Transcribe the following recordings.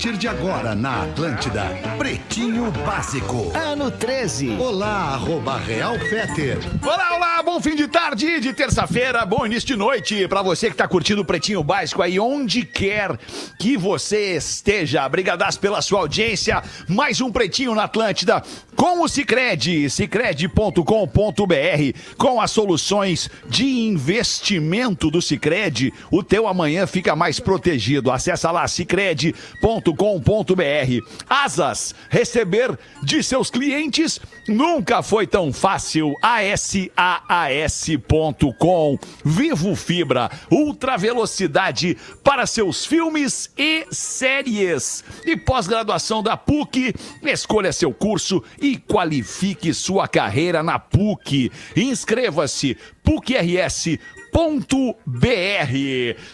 partir de agora na Atlântida, Pretinho Básico. Ano 13. Olá, arroba Real Feter. Olá, olá, bom fim de tarde de terça-feira, bom início de noite pra você que tá curtindo o Pretinho Básico aí, onde quer que você esteja. Brigadas pela sua audiência, mais um Pretinho na Atlântida com o Cicred, cicred.com.br, com as soluções de investimento do Cicred, o teu amanhã fica mais protegido. Acesse lá cicred.com.br. Asas, receber de seus clientes nunca foi tão fácil. ASAAS.com. Vivo Fibra, ultra velocidade para seus filmes e séries. E pós-graduação da PUC, escolha seu curso e qualifique sua carreira na PUC. Inscreva-se PUCRS.br.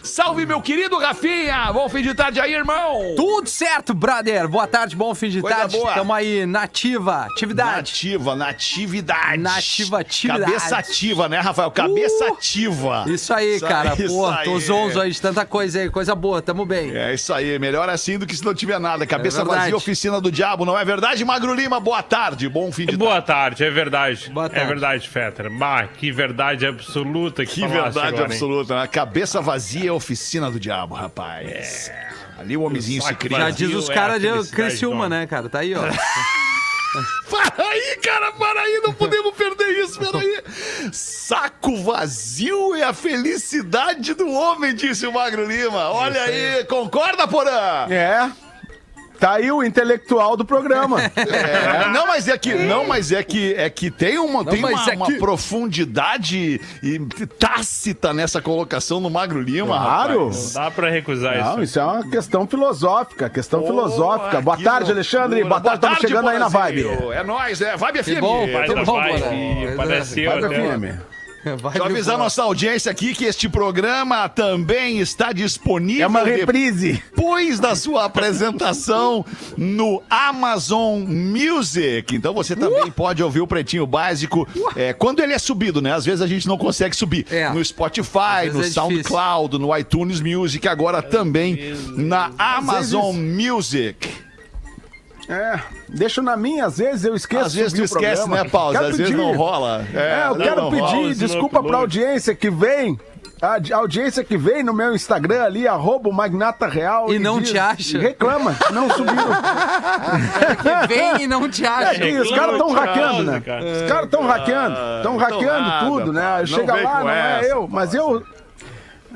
Salve, meu querido Rafinha! Bom fim de tarde aí, irmão! Tudo certo, brother. Boa tarde, bom fim de Coisa tarde. boa. Tamo aí, nativa, atividade. Nativa, natividade. Nativa, atividade. Cabeça ativa, né, Rafael? Cabeça Uh! ativa. Isso aí, Isso cara. aí, Pô, isso tô aí. zonzo aí de tanta coisa aí, coisa boa, tamo bem. É isso aí, melhor assim do que se não tiver nada. Cabeça É vazia, oficina do diabo, não é verdade? Magro Lima, boa tarde, bom fim de Boa tarde, é verdade. Boa É tarde. verdade, Fetter. Bah, que verdade absoluta que, Que verdade agora, hein? absoluta, né? Cabeça vazia é oficina do diabo, rapaz. Ali o homenzinho se cria. Já diz os é caras a de Criciúma, né, cara? Tá aí, ó. Para aí, cara, para aí, não podemos perder isso, para aí. Saco vazio é a felicidade do homem, disse o Magro Lima. Olha aí, concorda, Porã? É. Tá aí o intelectual do programa. É, não, mas é que não, mas é que é que tem uma tem mas uma, é uma que- profundidade e tácita nessa colocação no Magro Lima, Claro. rapaz. Não dá pra recusar Não, isso. isso é uma questão filosófica, questão filosófica. Boa que tarde, loucura. Alexandre. Boa tarde, estamos chegando aí na vibe. É nóis, é Vibe FM. bom, da bom, vibe, Vibe. FM. Vai Deixa eu avisar nossa audiência aqui que este programa também está disponível É uma reprise. depois da sua apresentação no Amazon Music. Então você também pode ouvir o Pretinho Básico é, quando ele é subido, né? Às vezes a gente não consegue subir. É. No Spotify, no é difícil. SoundCloud, no iTunes Music, agora também na Amazon Music. É, deixo na minha, às vezes eu esqueço. Às vezes tu esquece, programa. né, Paulo? Quero Às vezes pedir- não rola. É, eu não, quero não pedir rola. desculpa pra audiência que vem. A audiência que vem no meu Instagram ali, arroba o Magnata Real. E não te acha. e Reclama, não subiram. Que vem e não te É acha. que os caras estão hackeando, né? cara. Os caras estão hackeando. Estão hackeando nada, tudo, né? pá. Não Chega lá, não é essa, eu, mas eu.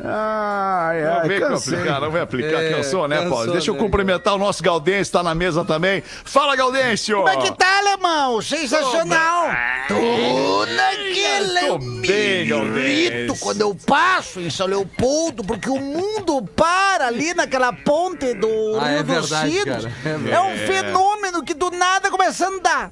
Ai, Não ai, vem cansei. aplicar, não vem aplicar É, quem eu sou, né, Paulo? cansou, Deixa eu né, cumprimentar o nosso Gaudêncio, tá na mesa também. Fala, Gaudêncio! Como é que tá, alemão? Sensacional! Tô naquele Tô bem, quando eu passo em São Leopoldo, porque o mundo para ali naquela ponte do Ah, Rio é dos verdade, Sinos. cara, é É, um fenômeno que do nada começa a andar.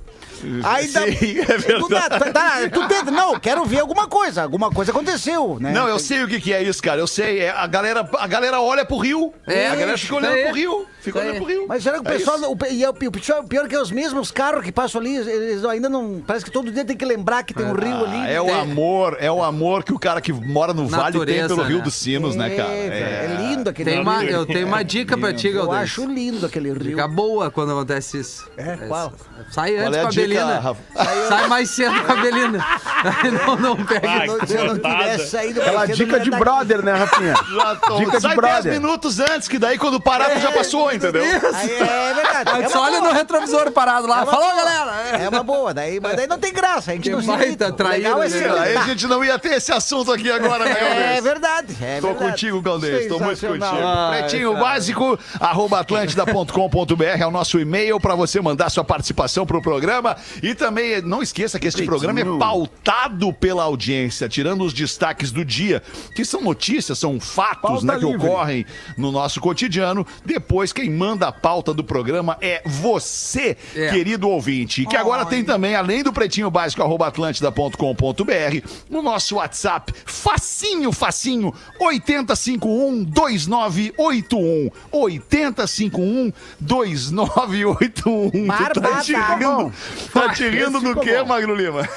Dá- Sim, é verdade. do nada, tá, tu tenta, não, quero ver alguma coisa. Alguma coisa aconteceu, né? Não, eu sei o que, que é isso, cara. Eu sei. É, a, galera, a galera olha pro rio. É, a galera fica olhando aí. pro rio. Fica olhando pro rio. Mas será que o É pessoal. isso. o, e é o, o pior, pior que é os mesmos carros que passam ali, eles ainda não. Parece que todo dia tem que lembrar que tem um rio ali. Ah, é o amor, é o amor que o cara que mora no vale tem Natureza, pelo Rio né? dos Sinos, né, cara? É, é lindo aquele Tem rio. uma, eu tenho uma dica pra ti, Eu Galdês. acho lindo aquele rio. Fica boa quando acontece isso. É, qual? Sai antes é a com a Rafa? Sai mais cedo com a Belina. Aí não, não pega. Ai, Se eu não tivesse saído Aquela dica não de brother, né, Rafinha? Dica de Sai 10 brother. minutos antes, que daí quando parar tu já passou, entendeu? Aí é verdade. Aí É só uma olha no retrovisor parado lá. É Falou, galera. É uma boa, daí, mas daí não tem graça. A gente não se. O traíra, legal é né? Aí a gente não ia ter esse assunto aqui agora, né, É verdade. É Tô verdade. contigo, Galdês. Tô muito contigo. Pretinho básico, arroba atlântida.com.br é o nosso e-mail para você mandar sua participação pro programa. E também não esqueça que este programa é pautado pela audiência, tirando os destaques do dia, que são notícias, são fatos né, que livre. ocorrem no nosso cotidiano. Depois, quem manda a pauta do programa é você, É. querido ouvinte. Que agora tem também, além do pretinho básico, arroba atlântida.com.br, o nosso WhatsApp, facinho, facinho, 8051-2981. 8051-2981. Tu tá Barbada. rindo, tá te rindo do quê, Magro Lima?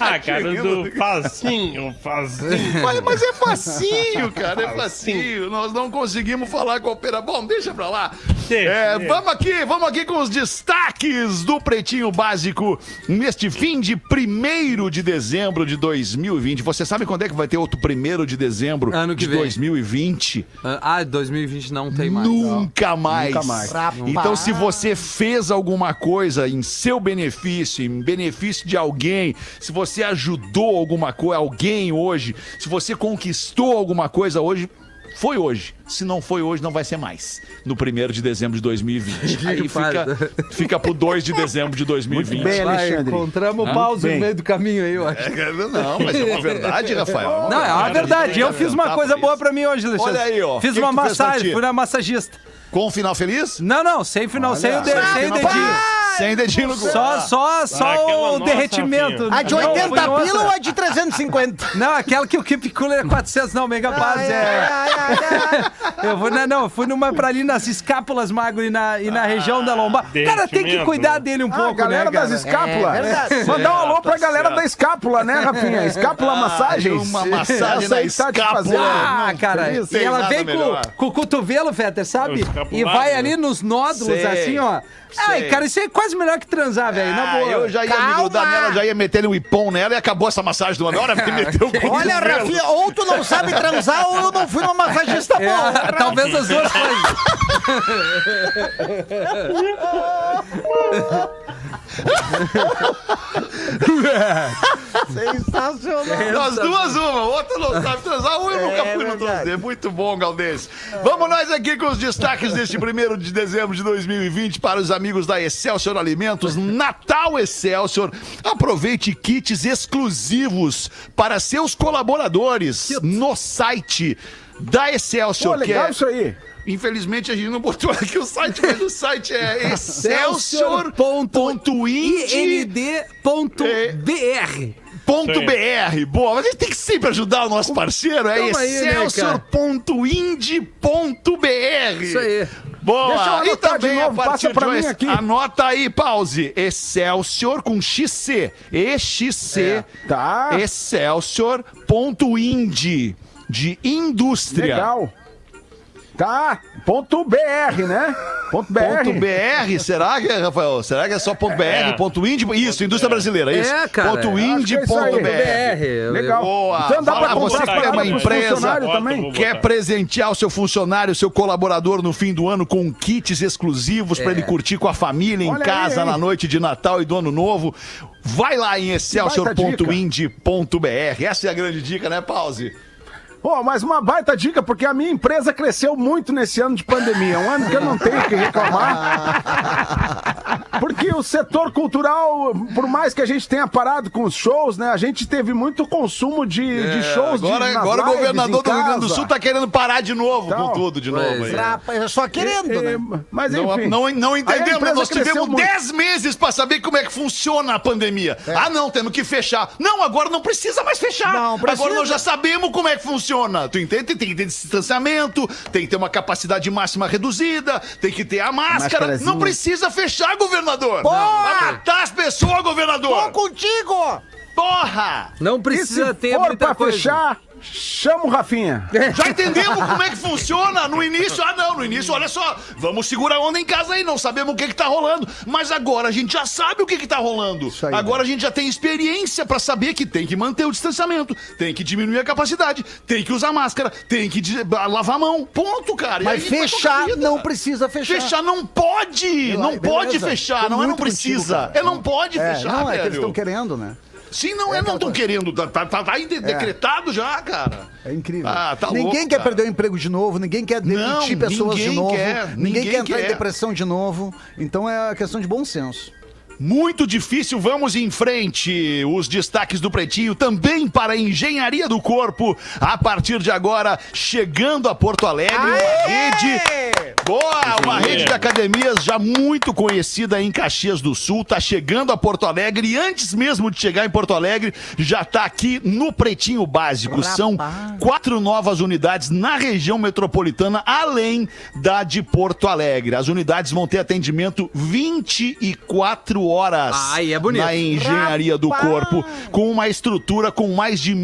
Ah, cara, do facinho, facinho. Mas, mas é facinho, cara, é facinho. Nós não conseguimos falar com a opera. Bom, deixa pra lá. Deixa, É, deixa. vamos aqui, vamos aqui com os destaques do Pretinho Básico neste fim de 1 de dezembro de 2020. Você sabe quando é que vai ter outro 1 de dezembro Ano que de vem. 2020? Ah, 2020 não tem mais. Nunca mais. Nunca mais. Então, se você fez alguma coisa em seu benefício, em benefício de alguém, se você ajudou alguma coisa, alguém hoje, se você conquistou alguma coisa hoje, foi hoje. Se não foi hoje, não vai ser mais. No 1 de dezembro de 2020. Aí fica, Farda. fica pro 2 de dezembro de 2020. bem, Vai, Alexandre. encontramos pausa Bem. no meio do caminho aí, eu acho. É, Não, mas é uma verdade, Rafael. Não, é uma verdade. Eu fiz uma Tá coisa boa pra mim hoje, Alexandre. Olha aí, ó. Fiz Que uma que massagem, fui na massagista. Com um final feliz? Não, não, sem final, sem o, de, sem o dedinho. Sem dedinho no cu. Só, só, aquela só o nossa, derretimento. A de Não, 80 foi outra. pila ou a de 350? Não, aquela que o Keep Cooler é 400, não, Mega Paz é... Eu vou, não, não, eu fui numa pra ali nas escápulas, Magro, e na, e na região da lombar. Cara, tem que cuidar né? dele um Ah, pouco, galera né, cara? das escápulas. É verdade. Mandar um alô pra tá galera certo. da escápula, né, Rafinha? Escápula Massagens. uma massagem Essa aí na tá te escápula. fazendo. Ah, cara, Feliz. e Tem ela nada vem melhor. com, com o cotovelo, Fetter, sabe? O escapulário, E vai né? ali nos nódulos, Sei, assim, ó. Ai, cara, isso é quase melhor que transar, velho, na Ah, boa. eu já ia me grudar nela, já ia meter um ipom nela e acabou essa massagem uma hora, porque meteu com Olha, Rafinha, ou tu não sabe transar ou eu não fui numa massagista É, boa. talvez as duas coisas. Sensacional. Das duas, uma. Outra não sabe transar, um eu nunca fui no verdade. transar. Muito bom, Galdês. Vamos nós aqui com os destaques deste 1 de dezembro de 2020 para os amigos da Excelsior Alimentos. Natal Excelsior. Aproveite kits exclusivos para seus colaboradores no site da Pô, Excelsior. que legal é- isso aí. Infelizmente a gente não botou aqui o site, mas o site é excelsior.ind. Excelsior.ind.br. Ponto .br. Boa, mas a gente tem que sempre ajudar o nosso parceiro. É né, excelsior.ind.br. Isso aí. Boa. Deixa eu e também de novo, a partir passa de pra hoje, mim aqui. Anota aí, pause. Excelsior com XC. EXC. Tá. Excelsior.ind. De indústria. Legal. Tá. Ponto BR, né? Ponto BR. Ponto BR, será que é, Rafael? Será que é só ponto BR, É. ponto ind? Isso, indústria brasileira, isso. É, cara, Ponto ind, é ponto aí. BR. Legal. Boa. Então dá Fala, pra você que tem uma empresa, também. Quer presentear o seu funcionário, o seu colaborador no fim do ano com kits exclusivos pra ele curtir com a família em Olha aí, casa hein? na noite de Natal e do Ano Novo? Vai lá em excelsior.ind.br. Essa é a grande dica, né, Pause? Pô, mas uma baita dica, porque a minha empresa cresceu muito nesse ano de pandemia. Um ano que eu não tenho o que reclamar. Porque o setor cultural, por mais que a gente tenha parado com os shows, né? A gente teve muito consumo de, de shows de, É, Agora, nas agora o governador do Rio Grande do. Sul tá querendo parar de novo Então, com tudo de novo. aí. Rapaz, é só querendo, É, né? Mas Não, enfim. não, não a entendemos, empresa nós tivemos muito. 10 meses pra saber como é que funciona a pandemia. Ah, não, temos que fechar. Não, agora não precisa mais fechar. Não precisa. Agora nós já sabemos como é que funciona. Tu entende? Tem que ter distanciamento, tem que ter uma capacidade máxima reduzida, tem que ter a máscara. Não precisa fechar, governador. Porra! Vai matar as pessoas, Tô governador. contigo! Porra! Não E se precisa ter for muita pra coisa. fechar, chama o Rafinha. Já entendemos como é que funciona no início. Ah, não, no início, olha só, vamos segurar a onda em casa aí, não sabemos o que que tá rolando. Mas agora a gente já sabe o que que tá rolando. aí, agora a gente já tem experiência pra saber que tem que manter o distanciamento, tem que diminuir a capacidade, tem que usar máscara, tem que lavar a mão. Ponto, cara. E Mas fechar não precisa fechar. Fechar não pode! Não pode fechar, não é não precisa. é não pode É, fechar, não, é que eles estão querendo, né? Sim, não é, É não coisa. querendo. Tá, tá, tá aí de- decretado já, cara. É incrível. Ah, tá ninguém louco, quer cara. perder o emprego de novo, ninguém quer demitir pessoas de novo, quer, ninguém, ninguém quer entrar quer. em depressão de novo. Então é questão de bom senso. Muito difícil, vamos em frente. Os destaques do Pretinho também para a Engenharia do Corpo. A partir de agora, chegando a Porto Alegre, uma rede. Boa! Uma rede de academias já muito conhecida em Caxias do Sul. Tá chegando a Porto Alegre e antes mesmo de chegar em Porto Alegre, já tá aqui no Pretinho Básico. São quatro novas unidades na região metropolitana, além da de Porto Alegre. As unidades vão ter atendimento 24 horas Ai, é bonito. na engenharia do corpo, com uma estrutura com mais de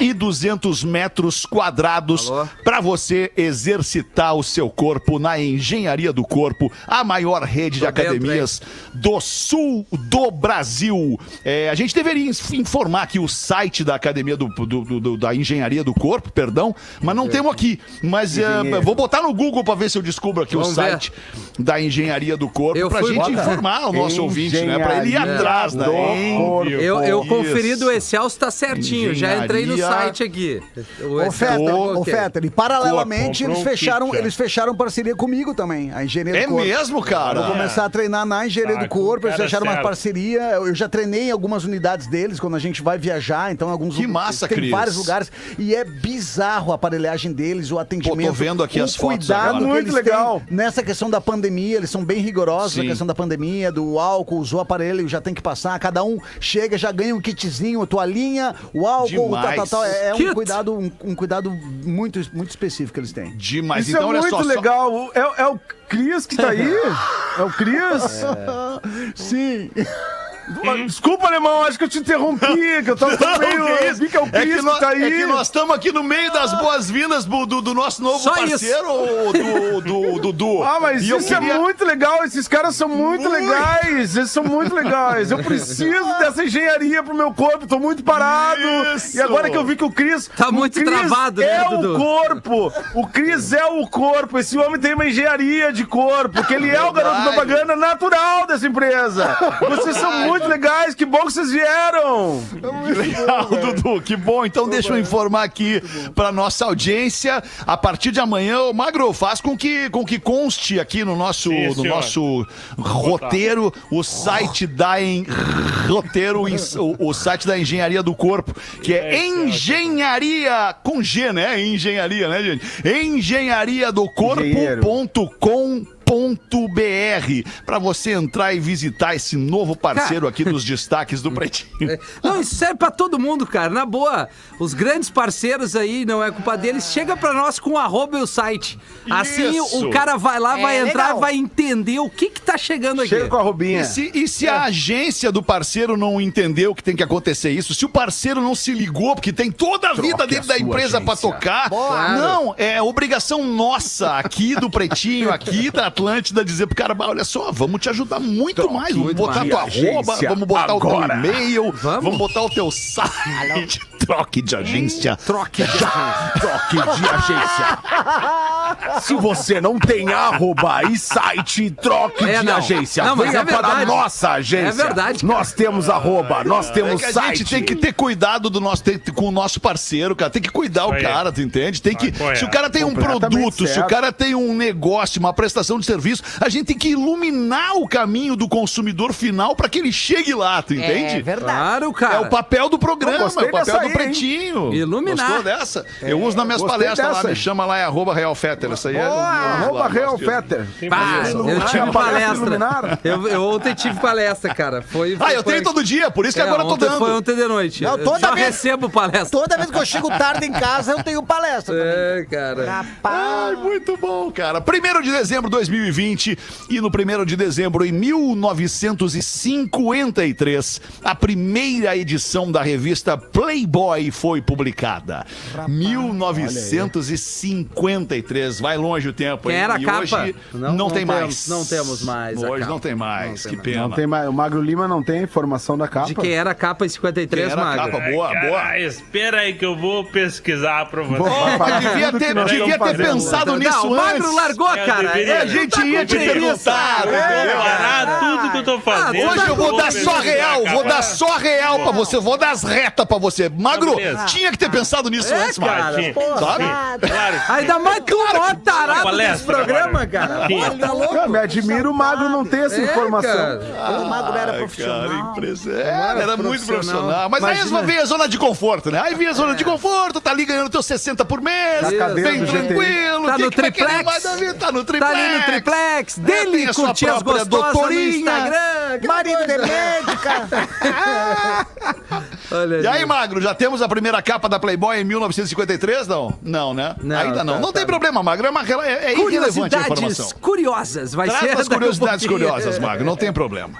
1.200 metros quadrados para você exercitar o seu corpo na engenharia do corpo, a maior rede de Tô dentro, academias do sul do Brasil. É, a gente deveria informar aqui o site da academia do, do- do- do- da engenharia do corpo, perdão, mas não temos aqui. Mas é, vou botar no Google para ver se eu descubro aqui Vamos o ver. site da engenharia do corpo pra fui- gente Bota. informar o nosso ouvinte, né? Pra ele ir atrás corpo. Eu, eu conferi do Excel se tá certinho. Já entrei no site aqui. O Ô, Excel Fetter, ok. Fetter, e paralelamente eles fecharam, é. eles fecharam parceria comigo também, a engenharia É do corpo. mesmo, cara? Vou começar a treinar na engenharia Tá, do corpo, eles cara fecharam uma parceria. Eu já treinei em algumas unidades deles quando a gente vai viajar, então alguns Que massa, tem Cris. vários lugares e é bizarro a aparelhagem deles, o atendimento. vendo aqui o as fotos cuidado agora. que Muito eles legal. têm nessa questão da pandemia, eles são bem rigorosos Sim. na questão da pandemia, do álcool, usou o aparelho, já tem que passar, cada um chega, já ganha um kitzinho, a toalhinha, o álcool, Demais. tal, tal. É, é um cuidado, um, um cuidado muito, muito específico que eles têm. Demais. Isso então, é olha muito só. só- legal. O- É, é o Cris que tá aí? É o Cris? Sim. Desculpa, alemão, acho que eu te interrompi, que eu tava Não, meio. isso? vi que é o É Cris que, nós, tá aí. é que nós estamos aqui no meio das boas-vindas do, do- do nosso novo Só parceiro, o do, do, Dudu. Ah, mas E isso queria- é muito legal. Esses caras são muito, Muito. legais. Eles são muito legais. Eu preciso dessa engenharia pro meu corpo. Tô muito parado. Isso. E agora que eu vi que o Cris. Tá muito Cris travado, né, É Dudu? o corpo. O Cris é o corpo. Esse homem tem uma engenharia de corpo. Que ele é o garoto propaganda natural dessa empresa. Vocês são muito legais. Que bom que vocês vieram. Legal, Dudu, que bom. Então deixa eu informar aqui pra nossa audiência. A partir de amanhã, o Magro faz com que, com que conste aqui no nosso, Sim, no nosso roteiro o site da en... roteiro o, o site da Engenharia do Corpo, que é É, engenharia com G, né? Engenharia, né, gente? Engenharia do corpo.com .br para você entrar e visitar esse novo parceiro aqui dos destaques do Pretinho. É. Não, isso serve pra todo mundo, cara. Na boa, os grandes parceiros aí, não é culpa deles, chega pra nós com o arroba e o site. Assim Isso. o cara vai lá, vai entrar, legal. vai entender o que que tá chegando aqui. Chega com a roubinha. E se, e se a agência do parceiro não entendeu que tem que acontecer isso, se o parceiro não se ligou, porque tem toda a vida Troque dentro a da empresa pra agência. tocar, Claro. não, é obrigação nossa aqui do Pretinho, aqui da Atlântida, dizer pro cara, "Bah, olha só, vamos te ajudar muito mais, vamos muito botar mais. tua arroba, Agência vamos botar o agora. teu e-mail, Vamos. vamos. botar o teu site, troque de agência. Troque de Toque de agência. Se você não tem arroba e site, troque É, de não. agência. Não, mas Venha é para a verdade. nossa agência. É verdade, cara. Nós temos arroba, nós É temos a site. gente tem que ter cuidado do nosso, tem- com o nosso parceiro, cara. Tem que cuidar o cara, tu entende? Tem que, correto. se o cara tem um produto, se o cara tem um negócio, uma prestação de serviço, a gente tem que iluminar o caminho do consumidor final para que ele chegue lá, tu entende? É verdade. Claro, É cara. o papel do programa, é o papel do pretinho. Iluminar. Gostou dessa? Eu uso nas minhas palestras lá, dessa. me chama lá, é arroba Real Fetter. Essa aí é. eu uso Arroba lá, Real. Fetter. Eu tive palestra. Eu, eu ontem tive palestra, cara. Foi, Ah, eu foi- tenho todo dia, por isso que É, agora eu tô dando. Foi ontem de noite. Não, Eu toda só vez- recebo palestra. Toda vez que eu chego tarde em casa, eu tenho palestra também. É, cara. Rapaz. Ai, muito bom, cara. 1 de dezembro de 2020 e no 1 de dezembro em 1953, a primeira edição da revista Playboy foi publicada. 1953, vai longe o tempo. Quem hein? era a capa? Hoje Não, não, não tem temos- mais. não temos mais a Hoje capa. não tem mais, Não tem que mais. pena. Não tem mais, o Magro Lima não tem informação da capa. De quem era a capa em 53, Quem era a Magro? capa? Boa, boa. Ah, espera aí que eu vou pesquisar pra você. Devia ter, devia ter pensado Não, nisso o Magro antes. largou, Eu cara. deveria. É, A gente tinha te perguntado, entendeu? Parar tudo que eu tô fazendo. Hoje eu vou dar só Vou real, vou dar só real pra você, vou dar as retas pra você. Magro, beleza. tinha que ter pensado nisso É, antes, cara, Magro. Tinha. Sabe? Claro. Ainda mais tu, o maior tarado palestra desse programa, cara. Tinha. Tá louco? Me admiro o magro não ter essa É, informação. cara. O Magro era profissional. Cara. Era, era muito profissional. profissional. Mas aí Imagina. vem a zona de conforto, né? Aí vem a zona de conforto, tá ali ganhando teus 60 por mês, bem tranquilo. Tá que no que triplex. Tá no Tá triplex. ali no triplex, É, dele tem a sua curtir as própria gostosas no. Instagram. Marido de médica. Olha E aí, Magro, já temos a primeira capa da Playboy em 1953, não? Não, né? Não, Ainda não. tá, não tem tá. problema, Magro. É, uma, é, é irrelevante a informação. Curiosidades curiosas, vai ser. Traz as curiosidades pouquinho. curiosas, Magro, não tem problema.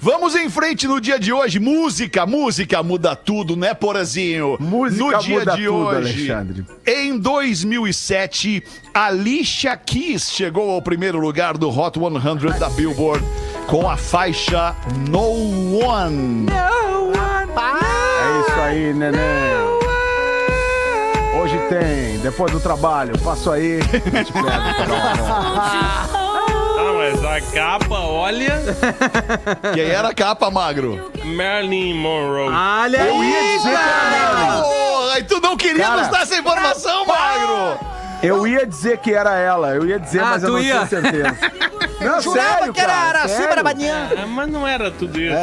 Vamos em frente no dia de hoje. Música, música muda tudo, né, Porazinho? Música no dia muda de tudo, hoje, Alexandre. em 2007, Alicia Keys chegou ao primeiro lugar do Hot 100 da Billboard com a faixa No One. É isso aí, neném. Hoje tem, depois do trabalho, passo aí. Te pego pra. Ah, mas a capa, olha. Quem era a capa, Magro? Marilyn Monroe. Olha Eu ia aí, dizer que era ela. Porra, e tu não queria Cara, nos dar essa informação, Magro? Eu ia dizer que era ela, eu ia dizer, Ah, mas eu não ia? tenho certeza. Não, Jurava sério, que era cara, Araci sério. Barabanian. Ah, mas não era tudo isso.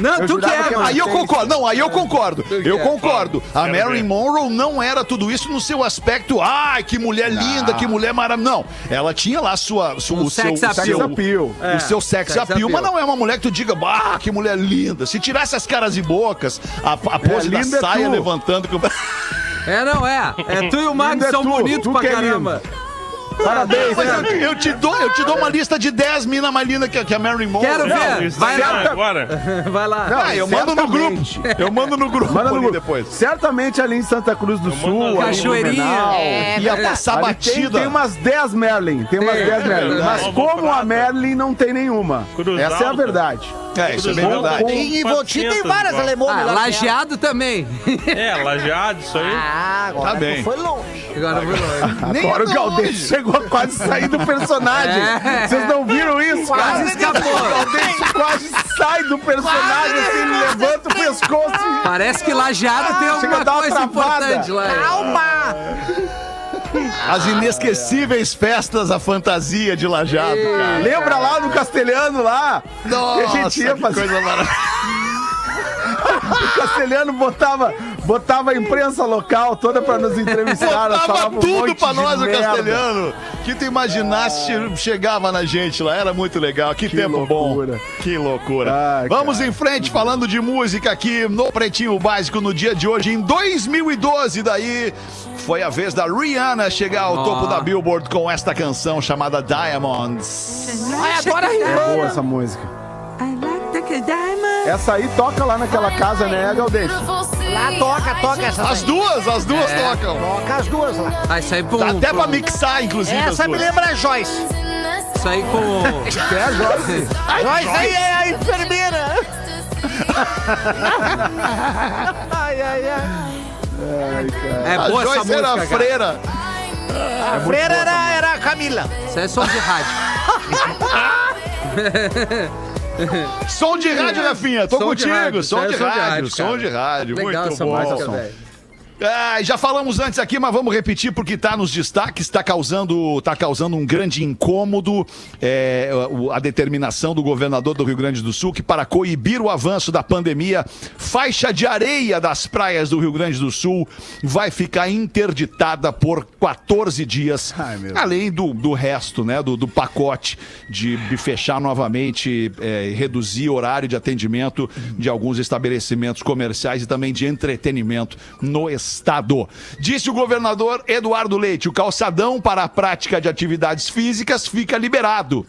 Não, Eu tu jurava quer, que mano. Aí eu concordo, não, aí eu concordo. Eu concordo. A Marilyn. Monroe não era tudo isso no seu aspecto, ai, que mulher linda, que mulher maravilhosa. Não, ela tinha lá sua, su- Um o seu, appeal. seu, appeal. o seu sex, sex appeal, mas não é uma mulher que tu diga, bah, que mulher linda. Se tirasse as caras e bocas, a, a pose da é saia tu. levantando. É, não é. É tu e o é são tu, bonitos pra que é caramba. Parabéns, Mas eu, né? eu te dou, eu te dou uma lista de 10 minas mais lindas que, a- que a Marilyn Monroe. Quero ver. Vai lá. agora. Vai lá. Não, Ah, eu mando no grupo. Eu mando no grupo Manda no grupo. depois. Certamente ali em Santa Cruz do mando Sul, Cachoeirinha. É, Ia passar Ali tem, batida. tem umas 10 Merlin, tem umas Tem, 10 é Merlin. Mas como a. Merlin não tem nenhuma. Cruz Essa é a verdade. É, isso é bem verdade. E em Votim tem 400 várias alemãs. Ah, ela. lajeado também. É, lajeado, isso aí. Ah, agora Tá bem. foi longe. Agora foi longe. Agora o tão Galdês chegou a quase sair do personagem. É. Vocês não viram isso? Quase cara? escapou. O Galdês quase sai do personagem, assim, ele levanta o pescoço. Parece que lajeado tem alguma coisa travada. importante lá. Calma! As inesquecíveis festas, a fantasia de Lajado, cara. Lembra lá no Castelhano lá? Nossa, que a gente ia fazer. coisa maravilhosa. O Castelhano botava, botava a imprensa local toda pra nos entrevistar. Botava falava um tudo monte pra nós, o castelhano. Que tu imaginasse, che- chegava na gente lá. Era muito legal. Que, Que tempo loucura. bom. Que loucura. Ai, Vamos cara. em frente, falando de música aqui no Pretinho Básico no dia de hoje, em 2012. Daí foi a vez da Rihanna chegar ao topo da Billboard com esta canção chamada Diamonds. Ai, adora É rimar. boa essa música. Essa aí toca lá naquela casa, né, Galdês? Lá toca, toca essa. As duas, as duas É. tocam. Toca as duas lá. Ah, isso aí com... Dá até com- pra mixar, inclusive. Essa me lembra a Joyce. Isso aí com... Que é a Joyce. A Joyce aí é a enfermeira. ai, ai, ai. É A boa essa Joyce era música, a cara. freira. A freira era, era a Camila. Isso é som de rádio. Som de rádio, Rafinha. Tô Som de contigo. rádio, som, de é som de rádio, rádio, som de rádio. Muito bom. Ah, já falamos antes aqui, mas vamos repetir porque tá nos destaques, tá causando, tá causando um grande incômodo é, a determinação do governador do Rio Grande do Sul que para coibir o avanço da pandemia, faixa de areia das praias do Rio Grande do Sul vai ficar interditada por 14 dias, Ai, além do, do resto, né, do, do pacote de fechar novamente, é, reduzir horário de atendimento de alguns estabelecimentos comerciais e também de entretenimento no estado. Disse o governador Eduardo Leite, o calçadão para a prática de atividades físicas fica liberado.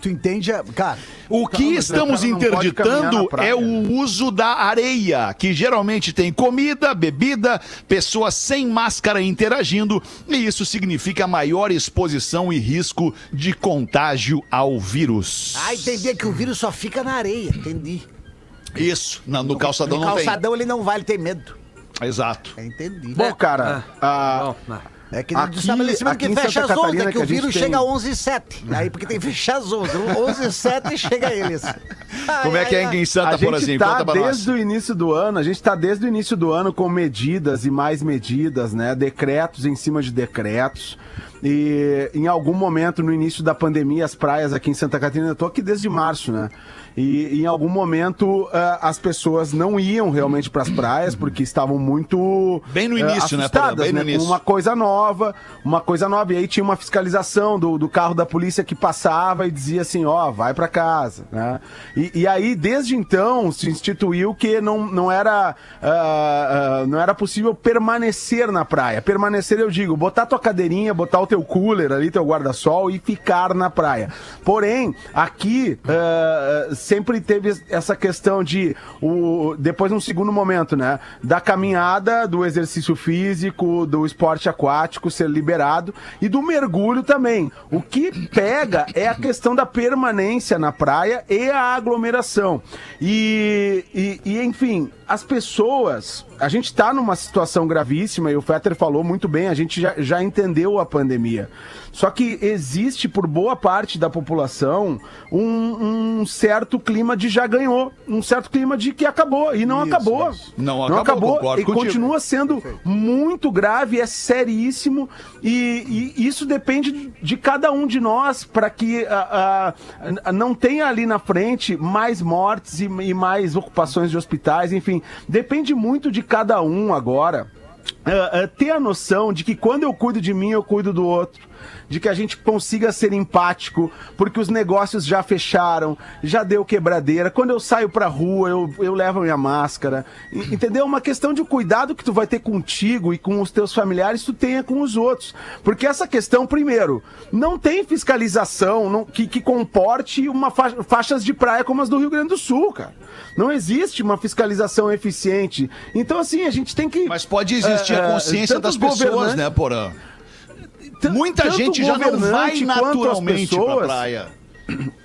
Tu entende? Cara, O que estamos interditando é o uso da areia, que geralmente tem comida, bebida, pessoas sem máscara interagindo, e isso significa maior exposição e risco de contágio ao vírus. ah, entendi que o vírus só fica na areia. Entendi. Isso, na- no calçadão No não calçadão ele não vai, ele tem medo. Exato. É, entendi. Bom, cara, Ah, a- bom, não. É que Aqui- estabelecimento aqui que fecha às 11, Catarina é que o vírus tem- chega às 11 e 7. Aí porque tem que fechar às 11. 11 e 7 chega eles. Como é que é em Santa, a gente Porazinho? tá desde o início do ano, a gente tá desde o início do ano com medidas e mais medidas, né? Decretos em cima de decretos. E em algum momento no início da pandemia, as praias aqui em Santa Catarina, eu tô aqui desde março, né? E em algum momento ah, as pessoas não iam realmente para as praias porque estavam muito Bem no ah, início, né, Porã? assustadas, Bem no né? Início. uma coisa nova, uma coisa nova. E aí tinha uma fiscalização do, do carro da polícia que passava e dizia assim, ó, vai pra casa, né? E, e aí, desde então, se instituiu que não, não, era, ah, não era possível permanecer na praia. Permanecer, eu digo, botar tua cadeirinha, botar o teu cooler ali, teu guarda-sol e ficar na praia. Porém, aqui ah, sempre teve essa questão de, o, depois num segundo momento, né? Da caminhada, do exercício físico, do esporte aquático ser liberado e do mergulho também. O que pega é a questão da permanência na praia e a aglomeração. E, e, e, enfim, as pessoas. A gente está numa situação gravíssima e o Fetter falou muito bem, a gente já, já entendeu a pandemia. Só que existe por boa parte da população um, um certo clima de já ganhou, um certo clima de que acabou. E não Isso, acabou. isso. Não acabou, concordo e contigo. continua sendo muito grave, é seríssimo. E, e isso depende de cada um de nós para que ah, ah, não tenha ali na frente mais mortes e, e mais ocupações de hospitais, enfim. Depende muito de cada um agora. ah, ah, ter a noção de que quando eu cuido de mim, eu cuido do outro. De que a gente consiga ser empático, porque os negócios já fecharam, já deu quebradeira. Quando eu saio pra rua, eu, eu levo a minha máscara. Entendeu? Uma questão de cuidado que tu vai ter contigo e com os teus familiares, tu tenha com os outros. Porque essa questão, primeiro, não tem fiscalização não- que, que comporte uma fa- faixas de praia como as do Rio Grande do Sul, cara. Não existe uma fiscalização eficiente. Então, assim, a gente tem que. Mas pode existir É, a é, consciência das pessoas, né, Porã? Muita gente já não vai naturalmente pra pessoas- praia.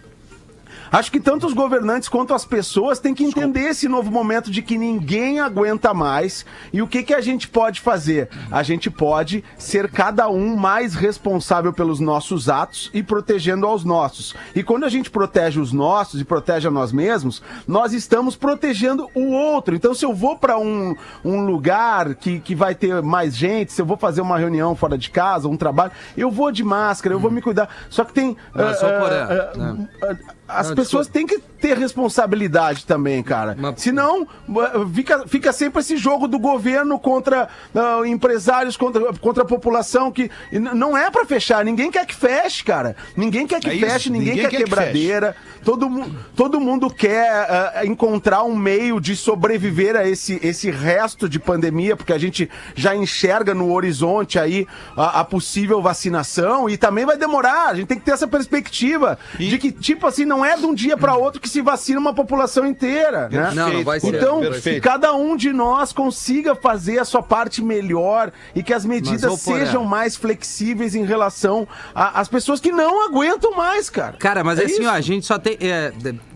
Acho que tanto os governantes quanto as pessoas têm que entender esse novo momento de que ninguém aguenta mais. E o que, que a gente pode fazer? A gente pode ser cada um mais responsável pelos nossos atos e protegendo aos nossos. E quando a gente protege os nossos e protege a nós mesmos, nós estamos protegendo o outro. Então, se eu vou para um, um lugar que, que vai ter mais gente, se eu vou fazer uma reunião fora de casa, um trabalho, eu vou de máscara, eu vou me cuidar. Só que tem. Mas só ah, por- ah, né? ah, as Não, pessoas têm que ter responsabilidade também, cara. Mas- Senão, uh, fica, fica sempre esse jogo do governo contra uh, empresários, contra, contra a população, que e não é pra fechar. Ninguém quer que feche, cara. Ninguém quer que É feche, ninguém, ninguém quer, quer que quebradeira. Todo, mu todo mundo quer uh, encontrar um meio de sobreviver a esse, esse resto de pandemia, porque a gente já enxerga no horizonte aí a, a possível vacinação e também vai demorar. A gente tem que ter essa perspectiva de que, tipo assim, não é de um dia para outro que se vacina uma população inteira. Né? Não, não vai ser. Então, Perfeito. que cada um de nós consiga fazer a sua parte melhor e que as medidas Mas, sejam mais flexíveis em relação às pessoas que não aguentam mais, cara. Cara, mas É assim, isso. ó, a gente só tem. é,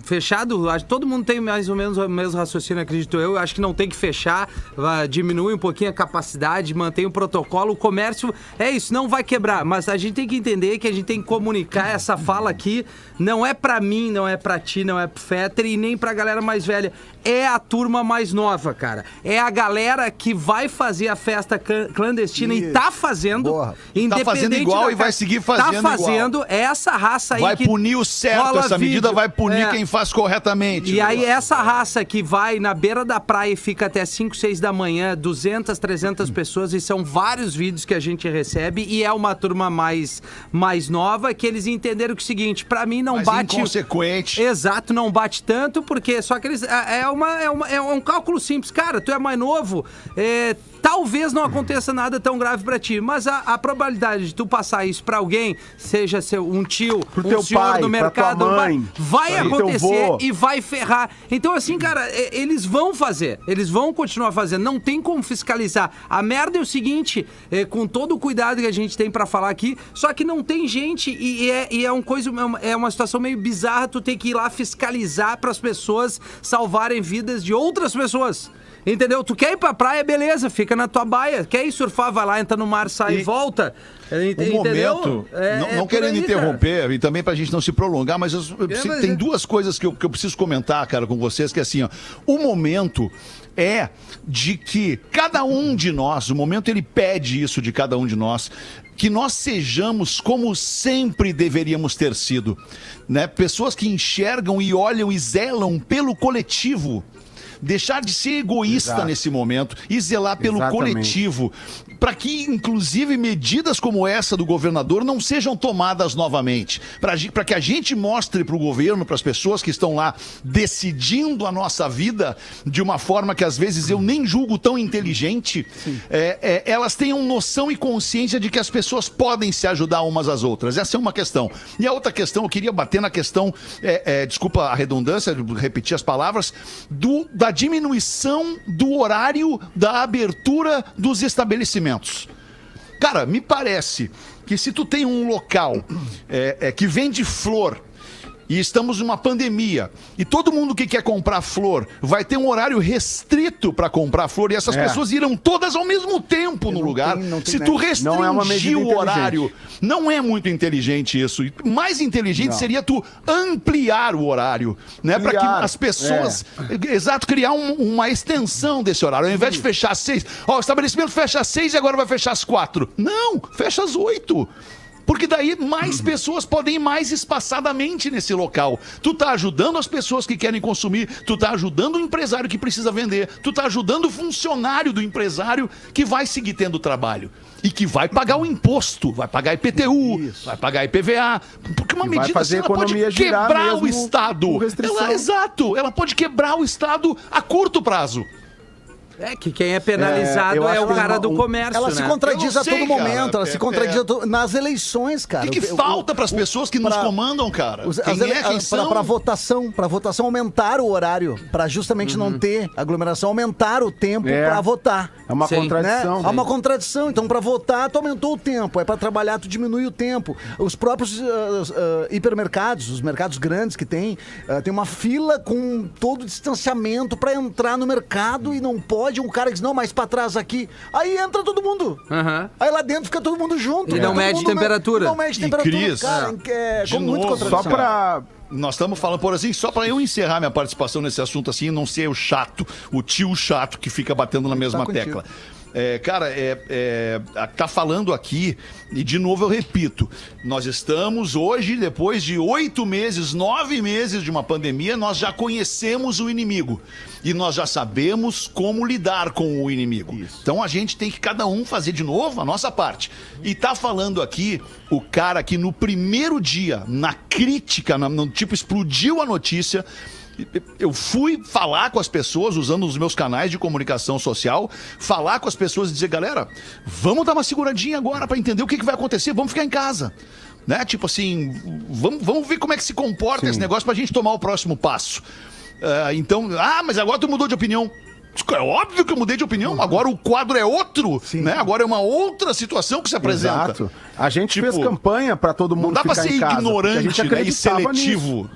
fechado, todo mundo tem mais ou menos o mesmo raciocínio, acredito eu. Acho que não tem que fechar, diminui um pouquinho a capacidade, mantém o protocolo. O comércio é isso, não vai quebrar. Mas a gente tem que entender que a gente tem que comunicar essa fala aqui. Não é pra mim, não é pra ti, não é pro Fetter e nem pra galera mais velha. É a turma mais nova, cara. É a galera que vai fazer a festa clan- clandestina e Isso. tá fazendo. Boa. Independente Tá fazendo igual da e vai seguir fazendo Tá igual. fazendo é essa raça aí Vai que punir o certo, essa medida vídeo. vai punir É. quem faz corretamente. E aí, essa raça que vai na beira da praia e fica até 5, 6 da manhã, 200, 300 pessoas, e são vários vídeos que a gente recebe, e é uma turma mais, mais nova, que eles entenderam que é o seguinte, pra mim não Mas bate... inconsequente. Exato, não bate tanto, porque só que eles. É, é uma, é, uma, é um cálculo simples. Cara, tu é mais novo, é, talvez não aconteça nada tão grave pra ti, mas a, a probabilidade de tu passar isso pra alguém, seja seu, um tio, Pro um teu senhor pai, do mercado, vai, mãe, vai acontecer e vai ferrar. Então, assim, cara, eles vão fazer, eles vão continuar fazendo, não tem como fiscalizar. A merda é o seguinte, é, com todo o cuidado que a gente tem pra falar aqui, só que não tem gente e, e é, e é, um coisa, é uma- é uma situação meio bizarra tu ter que ir lá fiscalizar para as pessoas salvarem vidas de outras pessoas. Entendeu? Tu quer ir pra praia, beleza, fica na tua baia. Quer ir surfar, vai lá, entra no mar, sai e, E- volta. Ent- Um momento, É- não, é não por querendo aí, cara. interromper e também pra gente não se prolongar, mas eu, eu preciso- mas tem é- duas coisas que eu, que eu preciso comentar, cara, com vocês, que é assim, ó, o momento é de que cada um de nós, o momento ele pede isso de cada um de nós, que nós sejamos como sempre deveríamos ter sido, né? Pessoas que enxergam e olham e zelam pelo coletivo. Deixar de ser egoísta Exato. nesse momento e zelar pelo Exatamente. coletivo para que, inclusive, medidas como essa do governador não sejam tomadas novamente. Para que a gente mostre para o governo, para as pessoas que estão lá decidindo a nossa vida de uma forma que às vezes eu nem julgo tão inteligente, é, é, elas tenham noção e consciência de que as pessoas podem se ajudar umas às outras. Essa é uma questão. E a outra questão, eu queria bater na questão, é, é, desculpa a redundância, repetir as palavras, do, da diminuição do horário da abertura dos estabelecimentos. Cara, me parece que se tu tem um local é, é, que vende flor e estamos numa pandemia e todo mundo que quer comprar flor vai ter um horário restrito para comprar flor e essas É. pessoas irão todas ao mesmo tempo no Não lugar. tem- tem se tu restringir é uma medida o horário, não é muito inteligente isso. Mais inteligente Não. seria tu ampliar o horário, né, para que as pessoas, exato, criar um- uma extensão desse horário. Ao invés de fechar às seis, ó, o estabelecimento fecha às seis e agora vai fechar às quatro. Não, fecha às oito. Porque daí mais pessoas podem ir mais espaçadamente nesse local. Tu tá ajudando as pessoas que querem consumir, tu tá ajudando o empresário que precisa vender, tu tá ajudando o funcionário do empresário que vai seguir tendo trabalho. E que vai pagar o imposto, vai pagar IPTU, vai pagar IPVA. Porque uma E medida fazer assim, ela pode quebrar o Estado. Ela, exato, ela pode quebrar o Estado a curto prazo. É que quem é penalizado É, é, o que cara uma- do comércio, Ela né? se contradiz a sei, todo cara. momento, ela É- se contradiz é- to- nas eleições, O cara. que, que Eu- falta para as o- pessoas que nos pra- comandam, cara? Os- Quem as é, quem a- são? Pra, pra votação, pra votação aumentar o horário, pra justamente não ter aglomeração, aumentar o tempo É. pra votar. É uma Sim. Né? contradição. Há uma contradição. Então, pra votar, tu aumentou o tempo. É pra trabalhar, tu diminui o tempo. Os próprios ah, ah, hipermercados, os mercados grandes que tem, ah, tem uma fila com todo o distanciamento pra entrar no mercado e não pode. Um cara diz, não, mais pra trás aqui. Aí entra todo mundo. Aham. Aí lá dentro fica todo mundo junto. E não Todo mede mundo temperatura. Não mede E, temperatura, Cris, cara. É, de com muito novo, contradição. Só pra. Nós estamos falando, por assim, só para eu encerrar minha participação nesse assunto assim e não ser o chato, o tio chato que fica batendo na mesma contigo. tecla. É, cara, é, é, tá falando aqui, e de novo eu repito, nós estamos hoje, depois de oito meses, nove meses de uma pandemia, nós já conhecemos o inimigo. E nós já sabemos como lidar com o inimigo. Então a gente tem que cada um fazer de novo a nossa parte. E tá falando aqui o cara que no primeiro dia, na crítica, na- no, tipo, explodiu a notícia. Eu fui falar com as pessoas, usando os meus canais de comunicação social, falar com as pessoas e dizer, galera, vamos dar uma seguradinha agora para entender o que, que vai acontecer, vamos ficar em casa. Né? Tipo assim, vamos, vamos ver como é que se comporta esse negócio pra gente tomar o próximo passo. Ah, então, ah, mas agora tu mudou de opinião. É óbvio que eu mudei de opinião. Agora o quadro é outro, né? Agora é uma outra situação que se apresenta. Exato. A gente Tipo, fez campanha pra todo mundo Não dá pra ficar ser casa, ignorante né, e seletivo. nisso.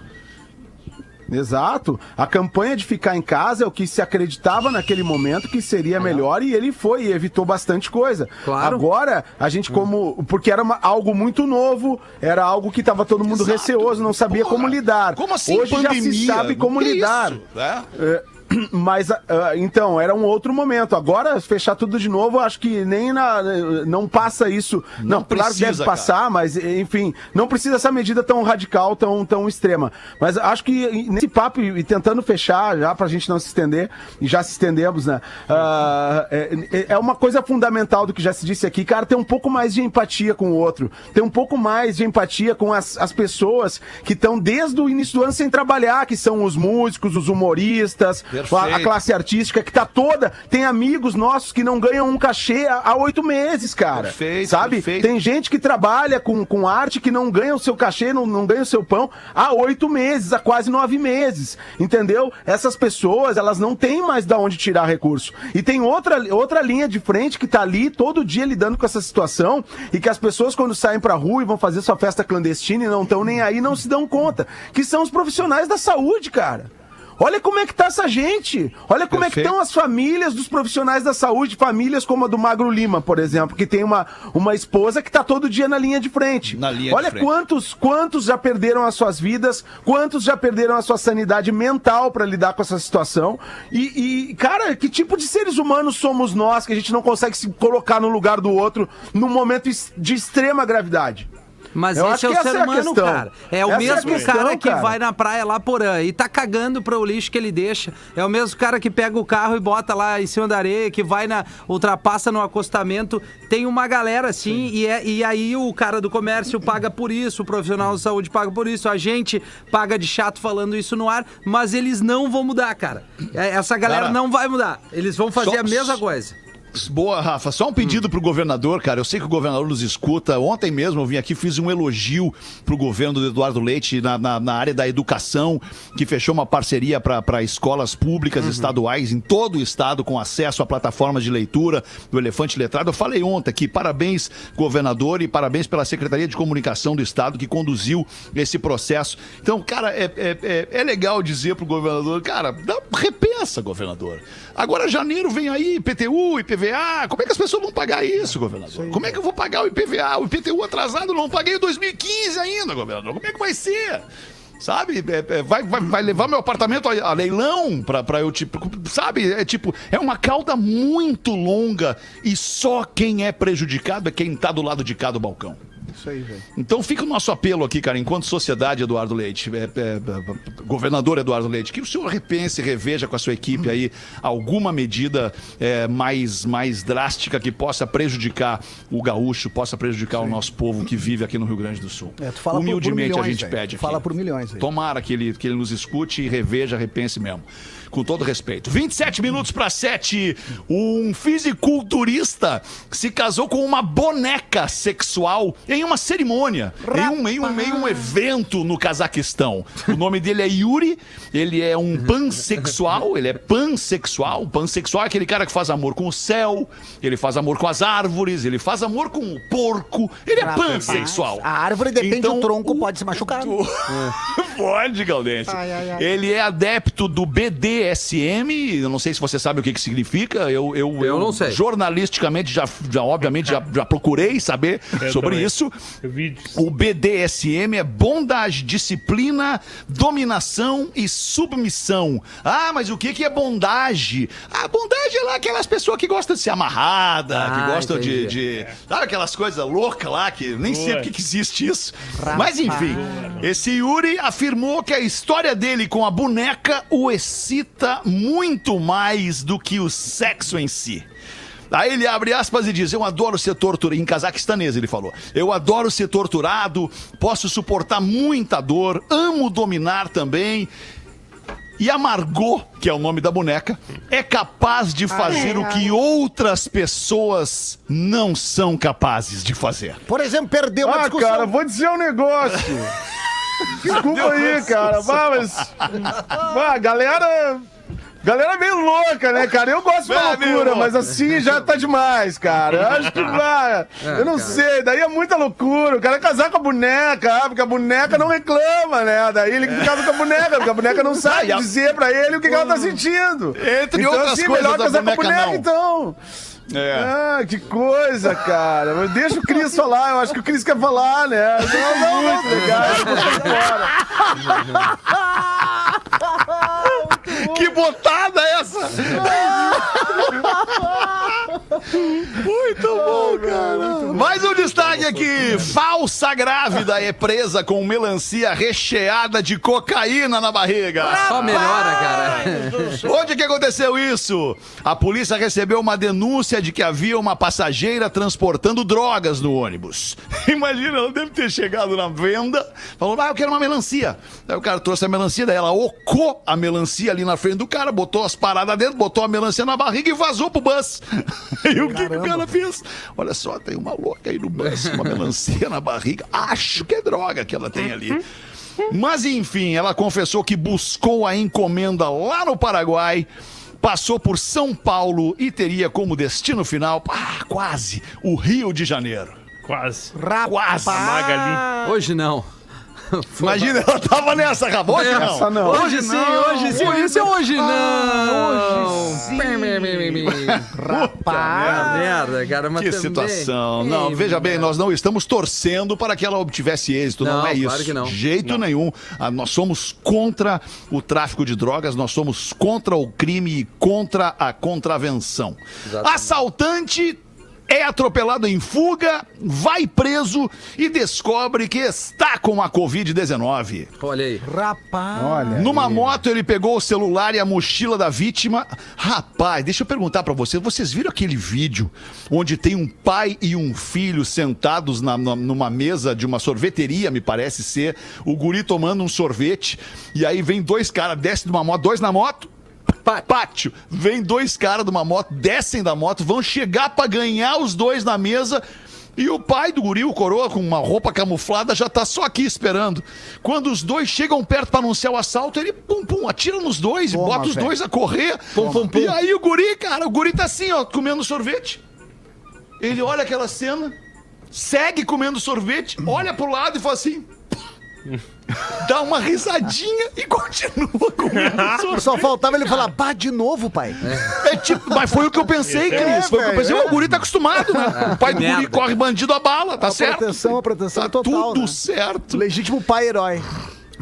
Exato. A campanha de ficar em casa é o que se acreditava naquele momento que seria melhor e ele foi e evitou bastante coisa. Claro. Agora, a gente como... Porque era uma- algo muito novo, era algo que tava todo mundo Exato. receoso, não sabia Porra, como lidar. Como assim Hoje já se pandemia? sabe como Que lidar. isso, né? É, Mas, ah, então, era um outro momento. Agora, fechar tudo de novo, acho que nem na. Não passa isso. Não, Não claro que deve precisa, passar, mas, enfim, não precisa essa medida tão radical, tão, tão extrema. Mas acho que nesse papo e, tentando fechar, já pra gente não se estender, e já se estendemos, né? ah, é, é uma coisa fundamental do que já se disse aqui, cara, ter um pouco mais de empatia com o outro, ter um pouco mais de empatia com as, as pessoas que estão desde o início do ano sem trabalhar, que são os músicos, os humoristas, a, a Perfeito. classe artística que tá toda. Tem amigos nossos que não ganham um cachê há há oito meses, cara. Perfeito, Sabe? perfeito. Tem gente que trabalha com, com arte que não ganha o seu cachê, não, não ganha o seu pão há oito meses, há quase nove meses. Entendeu? Essas pessoas, elas não têm mais da onde tirar recurso. E tem outra, outra linha de frente que tá ali todo dia lidando com essa situação e que as pessoas, quando saem pra rua e vão fazer sua festa clandestina e não estão nem aí, não se dão conta. Que são os profissionais da saúde, cara. Olha como é que tá essa gente. Olha como é que Perfeito. estão as famílias dos profissionais da saúde, famílias como a do Magro Lima, por exemplo, que tem uma, uma esposa que tá todo dia na linha de frente. Na linha de Olha frente. quantos quantos já perderam as suas vidas, quantos já perderam a sua sanidade mental pra lidar com essa situação. E, e, cara, que tipo de seres humanos somos nós que a gente não consegue se colocar no lugar do outro num momento de extrema gravidade? Mas Eu esse é o ser é humano, cara. É o Essa é mesmo questão, cara que cara. vai na praia lá porã e tá cagando para o lixo que ele deixa. É o mesmo cara que pega o carro e bota lá em cima da areia, que vai na ultrapassa no acostamento. Tem uma galera assim e, é, e aí o cara do comércio paga por isso, o profissional de saúde paga por isso, a gente paga de chato falando isso no ar, mas eles não vão mudar, cara. É, Essa galera Cara, não vai mudar. Eles vão fazer só- a mesma coisa. Boa, Rafa. Só um pedido pro governador, cara. Eu sei que o governador nos escuta. Ontem mesmo eu vim aqui fiz um elogio pro governo do Eduardo Leite na, na, na área da educação, que fechou uma parceria para escolas públicas estaduais em todo o estado com acesso a plataformas de leitura do Elefante Letrado. Eu falei ontem aqui, parabéns, governador, e parabéns pela Secretaria de Comunicação do Estado que conduziu esse processo. Então, cara, é, é, é, é legal dizer pro governador, cara, dá, repensa, governador. Agora janeiro vem aí, IPTU, IPVA. Como é que as pessoas vão pagar isso, governador? Como é que eu vou pagar o IPVA? O IPTU atrasado não paguei em 2015 ainda, governador. Como é que vai ser? Sabe? É, é, vai, vai, vai levar meu apartamento a, a leilão pra, pra eu, tipo. Sabe? É tipo, é uma cauda muito longa e só quem é prejudicado é quem tá do lado de cá do balcão. Isso aí, velho. Então fica o nosso apelo aqui, cara, enquanto sociedade, Eduardo Leite, é, é, é, governador Eduardo Leite, que o senhor repense, reveja com a sua equipe aí alguma medida é, mais, mais drástica que possa prejudicar o gaúcho, possa prejudicar o nosso povo que vive aqui no Rio Grande do Sul. É, tu fala por- por Humildemente milhões, a gente velho. pede aqui. fala por milhões aí. Tomara que ele, que ele nos escute e reveja, repense mesmo. Com todo respeito. 27 minutos para 7. Um fisiculturista se casou com uma boneca sexual em uma cerimônia, em um, em, um, em um evento no Cazaquistão. O nome dele é Yuri, ele é um pansexual, ele é pansexual. Pansexual é aquele cara que faz amor com o céu, ele faz amor com as árvores, ele faz amor com o porco, ele é pansexual. A árvore depende Então, do tronco, o- pode se machucar. Pode, Galdêncio. Ele é adepto do BDSM. Eu não sei se você sabe o que, que significa. Eu, eu, Eu não sei. Jornalisticamente, já, já obviamente, já, já procurei saber Eu sobre também. isso. O BDSM é bondade, disciplina, dominação e submissão. Ah, mas o que, que é bondade? A bondade é lá aquelas pessoas que gostam de ser amarrada, Ah, que gostam de, entendi. de- Sabe aquelas coisas loucas lá que nem sei Boa. por que que existe isso. Mas enfim, esse Yuri afirmou que a história dele com a boneca o excita muito mais do que o sexo em si. Aí ele abre aspas e diz: Eu adoro ser torturado. Em cazaquistanês ele falou: Eu adoro ser torturado, posso suportar muita dor, amo dominar também. E a Margot, que é o nome da boneca, é capaz de fazer o que outras pessoas não são capazes de fazer. Por exemplo, perdeu uma Ah, discussão. cara, vou dizer um negócio. Desculpa aí, cara. Vá, mas. Vá, galera. Galera meio louca, né, cara? Eu gosto da É, loucura, mas assim já tá demais, cara. Eu acho que vai. eu não sei, daí é muita loucura. O cara casar com a boneca, ah, porque a boneca não reclama, né? Daí ele casa com a boneca, porque a boneca não sabe dizer pra ele o que, que ela tá sentindo. Entre então, outras assim, coisas, melhor casar com a boneca boneca, não. então. É. Ah, que coisa, cara. Mas deixa o Cris falar. Eu acho que o Cris quer falar, né? Não, não, sair fora. Que botada é essa? Muito bom, cara. Mais um destaque aqui. Falsa grávida é presa com melancia recheada de cocaína na barriga. Só melhora, cara. Onde que aconteceu isso? A polícia recebeu uma denúncia de que havia uma passageira transportando drogas no ônibus. Imagina, ela deve ter chegado na venda, falou, ah, eu quero uma melancia. Aí o cara trouxe a melancia, daí ela ocou a melancia ali na frente do cara, botou as paradas dentro, botou a melancia na barriga e vazou pro bus. E o que, que o cara fez? Olha só, tem uma louca aí no bus, uma melancia na barriga. Acho que é droga que ela tem ali. Mas enfim, ela confessou que buscou a encomenda lá no Paraguai, passou por São Paulo e teria como destino final, ah, quase, o Rio de Janeiro. Quase. Quase. A Magali. Hoje não. Imagina, ela tava nessa, acabou hoje não. Essa não. Hoje sim, hoje sim, hoje sim, hoje não. Hoje sim. Rapaz. merda, cara, mas Que também- situação. Não, Ei, veja bem, nós não estamos torcendo para que ela obtivesse êxito, não, Não, é isso. claro que não. De jeito nenhum. Ah, nós somos contra o tráfico de drogas, nós somos contra o crime e contra a contravenção. Exatamente. Assaltante é atropelado em fuga, vai preso e descobre que está com a Covid-19. Olha aí. Rapaz. Olha. Numa aí. moto, ele pegou o celular e a mochila da vítima. Rapaz, deixa eu perguntar pra vocês. Vocês viram aquele vídeo onde tem um pai e um filho sentados na- na- numa mesa de uma sorveteria, me parece ser, o guri tomando um sorvete, e aí vem dois caras, desce de uma moto, dois na moto. Pá- Pátio, vem dois caras de uma moto, descem da moto, vão chegar pra ganhar os dois na mesa. E o pai do guri, o coroa, com uma roupa camuflada, já tá só aqui esperando. Quando os dois chegam perto pra anunciar o assalto, ele pum, pum, atira nos dois Toma, e bota os velho. dois a correr. E aí o guri, cara, o guri tá assim, ó, comendo sorvete. Ele olha aquela cena, segue comendo sorvete, olha pro lado e fala assim. Dá uma risadinha e continua comendo. Só faltava ele falar, pá, de novo, pai. É tipo, mas foi o que eu pensei, Cris. Foi o que eu pensei. O guri tá acostumado, né? O pai do guri corre bandido a bala, tá A certo? proteção, a proteção Tá total, tudo né? certo. Legítimo pai herói.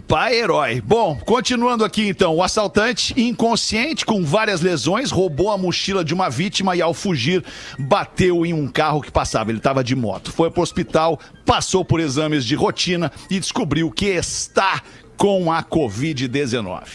Pai herói. Bom, continuando aqui então. O assaltante, inconsciente, com várias lesões, roubou a mochila de uma vítima e, ao fugir, bateu em um carro que passava. Ele estava de moto. Foi pro hospital, passou por exames de rotina e descobriu que está com a Covid-19.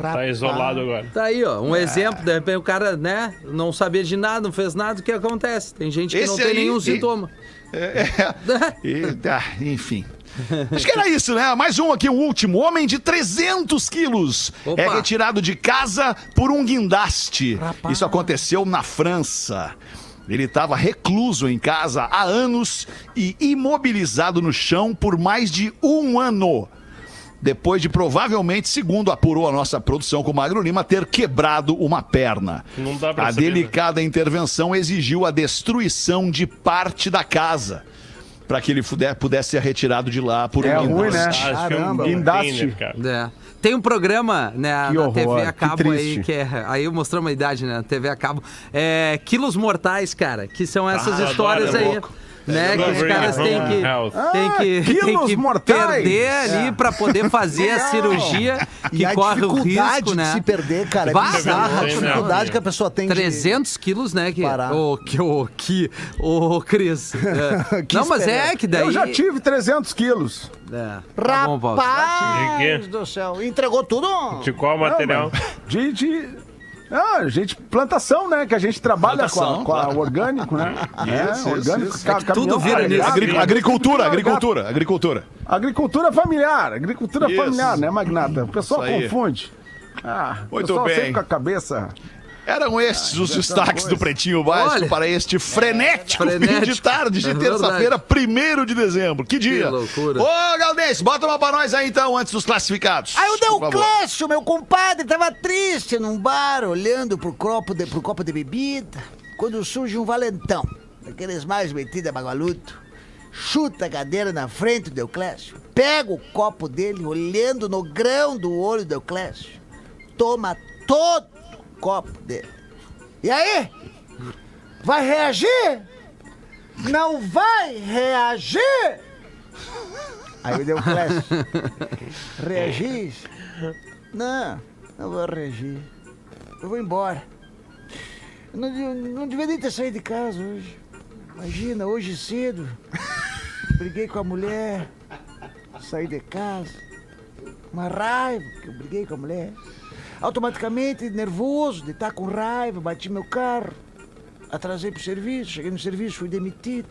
Tá isolado agora. Tá aí, ó, um exemplo, de repente o cara, né, não sabia de nada, não fez nada, o que acontece? Tem gente que não Esse tem aí, nenhum e- sintoma. É, e, tá, enfim. Acho que era isso, né? Mais um aqui, o último. Homem de 300 quilos Opa. é retirado de casa por um guindaste. Isso aconteceu na França. Ele estava recluso em casa há anos e imobilizado no chão por mais de um ano. Depois de provavelmente, segundo apurou a nossa produção com o Magro Lima, ter quebrado uma perna. Não dá pra a né? delicada intervenção exigiu a destruição de parte da casa para que ele pudesse ser retirado de lá por É um ruim, né? guindaste. Ah, foi um Caramba, guindaste. cara. É. Tem um programa né, Que na horror, TV a que cabo aí, que é. Aí eu mostrei uma idade, né? TV a cabo. É, quilos mortais, cara, que são essas Ah, histórios adoro, é aí. louco. Né, que os caras têm que, Health. têm que, têm que mortais. perder ali pra poder fazer a cirurgia que e a corre o dificuldade risco, de né? se perder, cara, é bizarra a não, dificuldade não. que a pessoa tem de... 300 quilos, né? Que, Parar. o que, o que, o Cris. É. Que Não, mas é que daí. Eu já tive 300 quilos. É. Tá. De Rapaz do céu, entregou tudo? De qual material? De. de... Ah, gente, plantação, né? Que a gente trabalha com, a, com a orgânico, né? é, Isso, orgânico. isso, ca- É tudo vira nisso. Agri- agricultura, agricultura, agricultura. Agricultura familiar, agricultura Isso. familiar, né, Magnata? O pessoal Isso confunde. Ah, o Muito pessoal bem. sempre com a cabeça. Eram estes os essa destaques coisa. do Pretinho Básico Olha. para este frenético, fim de frenético. tarde de É terça-feira, 1 de dezembro. Que dia! loucura. Ô, Galdense, bota uma pra nós aí então, antes dos classificados. Aí o. Deuclésio, meu compadre, tava triste num bar, olhando pro copo de, pro copo de bebida, quando surge um valentão, daqueles mais metidos a chuta a cadeira na frente do Deuclésio, pega o copo dele, olhando no grão do olho do Deuclésio, toma todo copo dele. E aí? Vai reagir? Não vai reagir? Aí o Deuclésio, reagir? Não, não vou reagir. Eu vou embora. Eu não, eu não devia nem ter saído de casa hoje. Imagina, hoje cedo. Briguei com a mulher. Saí de casa. Uma raiva, que eu briguei com a mulher. Automaticamente, nervoso de estar com raiva, bati meu carro. Atrasei pro serviço, cheguei no serviço, fui demitido.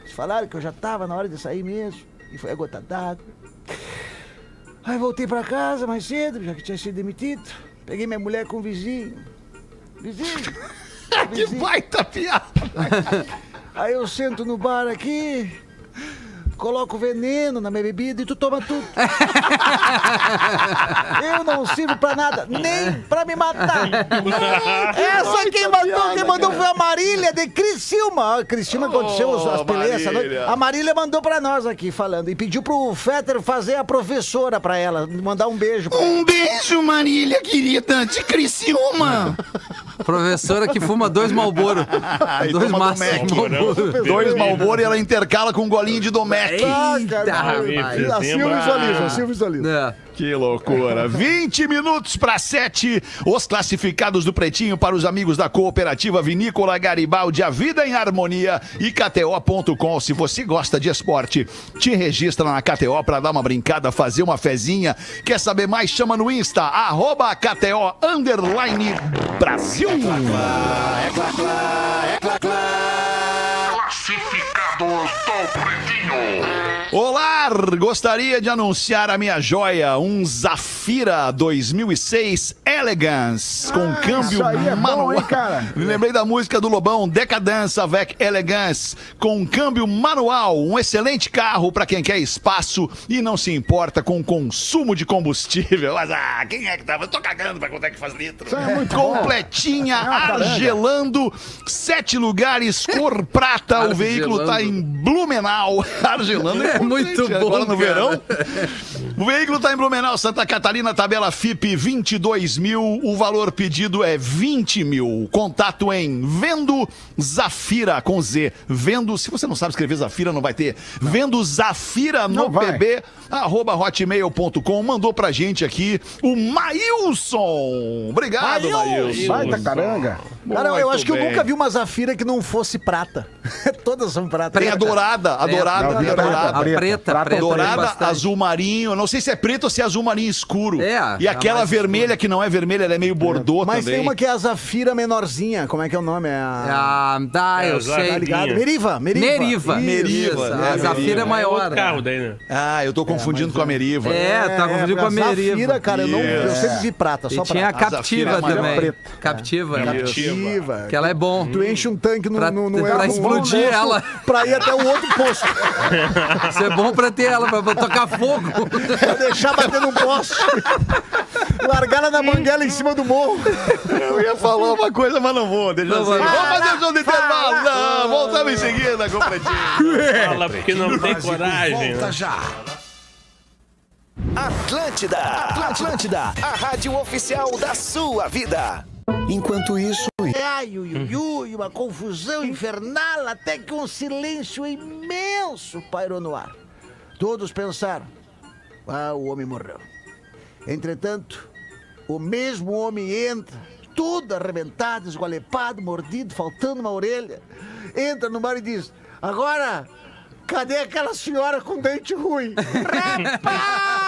Eles falaram que eu já estava na hora de sair mesmo. E foi a gota d'água. Aí voltei pra casa mais cedo, já que tinha sido demitido. Peguei minha mulher com o vizinho. Vizinho. Que vizinho. baita piada! Aí eu sento no bar aqui. Coloco veneno na minha bebida e tu toma tudo. Eu não sirvo pra nada, nem pra me matar. Essa quem mandou, quem mandou foi a Marília de Criciúma. Ó, Criciúma aconteceu as- as peleias essa noite. A Marília mandou pra nós aqui falando e pediu pro Fetter fazer a professora pra ela, mandar um beijo. pra ela. Um beijo, Marília, querida, de Criciúma. Professora que fuma dois Malboro. E dois maços de Marlboro. Dois Malboro e ela intercala com um golinho de Domec. Eita, rapaz. vizinho, Assim eu visualizo, assim eu visualizo. É. Que loucura. 20 minutos para 7. Os classificados do Pretinho para os amigos da Cooperativa Vinícola Garibaldi, a vida em harmonia e KTO.com. Se você gosta de esporte, te registra na KTO para dar uma brincada, fazer uma fezinha. Quer saber mais? Chama no Insta, arroba KTO underline Brasil. Olá, gostaria de anunciar a minha joia, um Zafira 2006 Elegance, com câmbio isso aí é bom, manual. hein, cara? Me lembrei da música do Lobão, Decadence avec Elegance, com câmbio manual, um excelente carro para quem quer espaço e não se importa com o consumo de combustível. Mas, ah, quem é que tava? Eu tô cagando pra quanto é que faz litro. Isso é muito bom. Completinha, uma caranga. argelando, sete lugares, cor prata, o veículo tá em Blumenau. Argelando É muito bom, Agora no cara. verão. O veículo tá em Blumenau, Santa Catarina, tabela FIP 22 mil, o valor pedido é 20 mil. Contato em Vendo Zafira com Z. Vendo, se você não sabe escrever Zafira, não vai ter. Vendo Zafira no Não. PB, arroba hotmail.com. Mandou pra gente aqui o Maílson. Obrigado, Maílson. Baita caranga. Cara, eu acho que eu bem. nunca vi uma Zafira que não fosse prata. Todas são prata. Tem a dourada, a dourada, Não, tem a dourada. Preta, preta, prata preta. Dourada, azul marinho. Eu não sei se é preto ou se é azul marinho escuro. É, E a aquela vermelha que não é vermelha, ela é meio bordô Mas também. tem uma que é a Zafira menorzinha. Como é que é o nome? É a... Ah, dá, É, eu Zafira. sei. Tá ligado? Meriva, Meriva. Meriva. Meriva, né, A Zafira é Meriva. É maior. outro carro daí, né? Ah, eu tô confundindo com a Meriva. É, tá confundindo com a Meriva. Zafira, cara, eu, não, eu sempre vi prata, E só tinha a prata. captiva Zafira é também. preta. Captiva. Captiva. Que ela é bom. Tu enche um tanque no, Pra- explodir ela. Pra ir até o outro posto. Isso é bom pra ter ela, pra, pra tocar fogo. pra deixar bater no poste. Largar ela na manguela em cima do morro. Eu ia falar uma coisa, mas não vou. Deixa Não assim. Vamos fazer o show do intervalo. Não, voltamos em seguida com o Pretinho. Fala porque não tem coragem. né? Atlântida, Atlântida, a rádio oficial da sua vida. Enquanto isso, Ai, ui, ui, ui, uma confusão infernal, até que um silêncio imenso pairou no ar. Todos pensaram: ah, o homem morreu. Entretanto, o mesmo homem entra, tudo arrebentado, esgualepado, mordido, faltando uma orelha. Entra no bar e diz: agora. Cadê aquela senhora com dente ruim? Rapaz!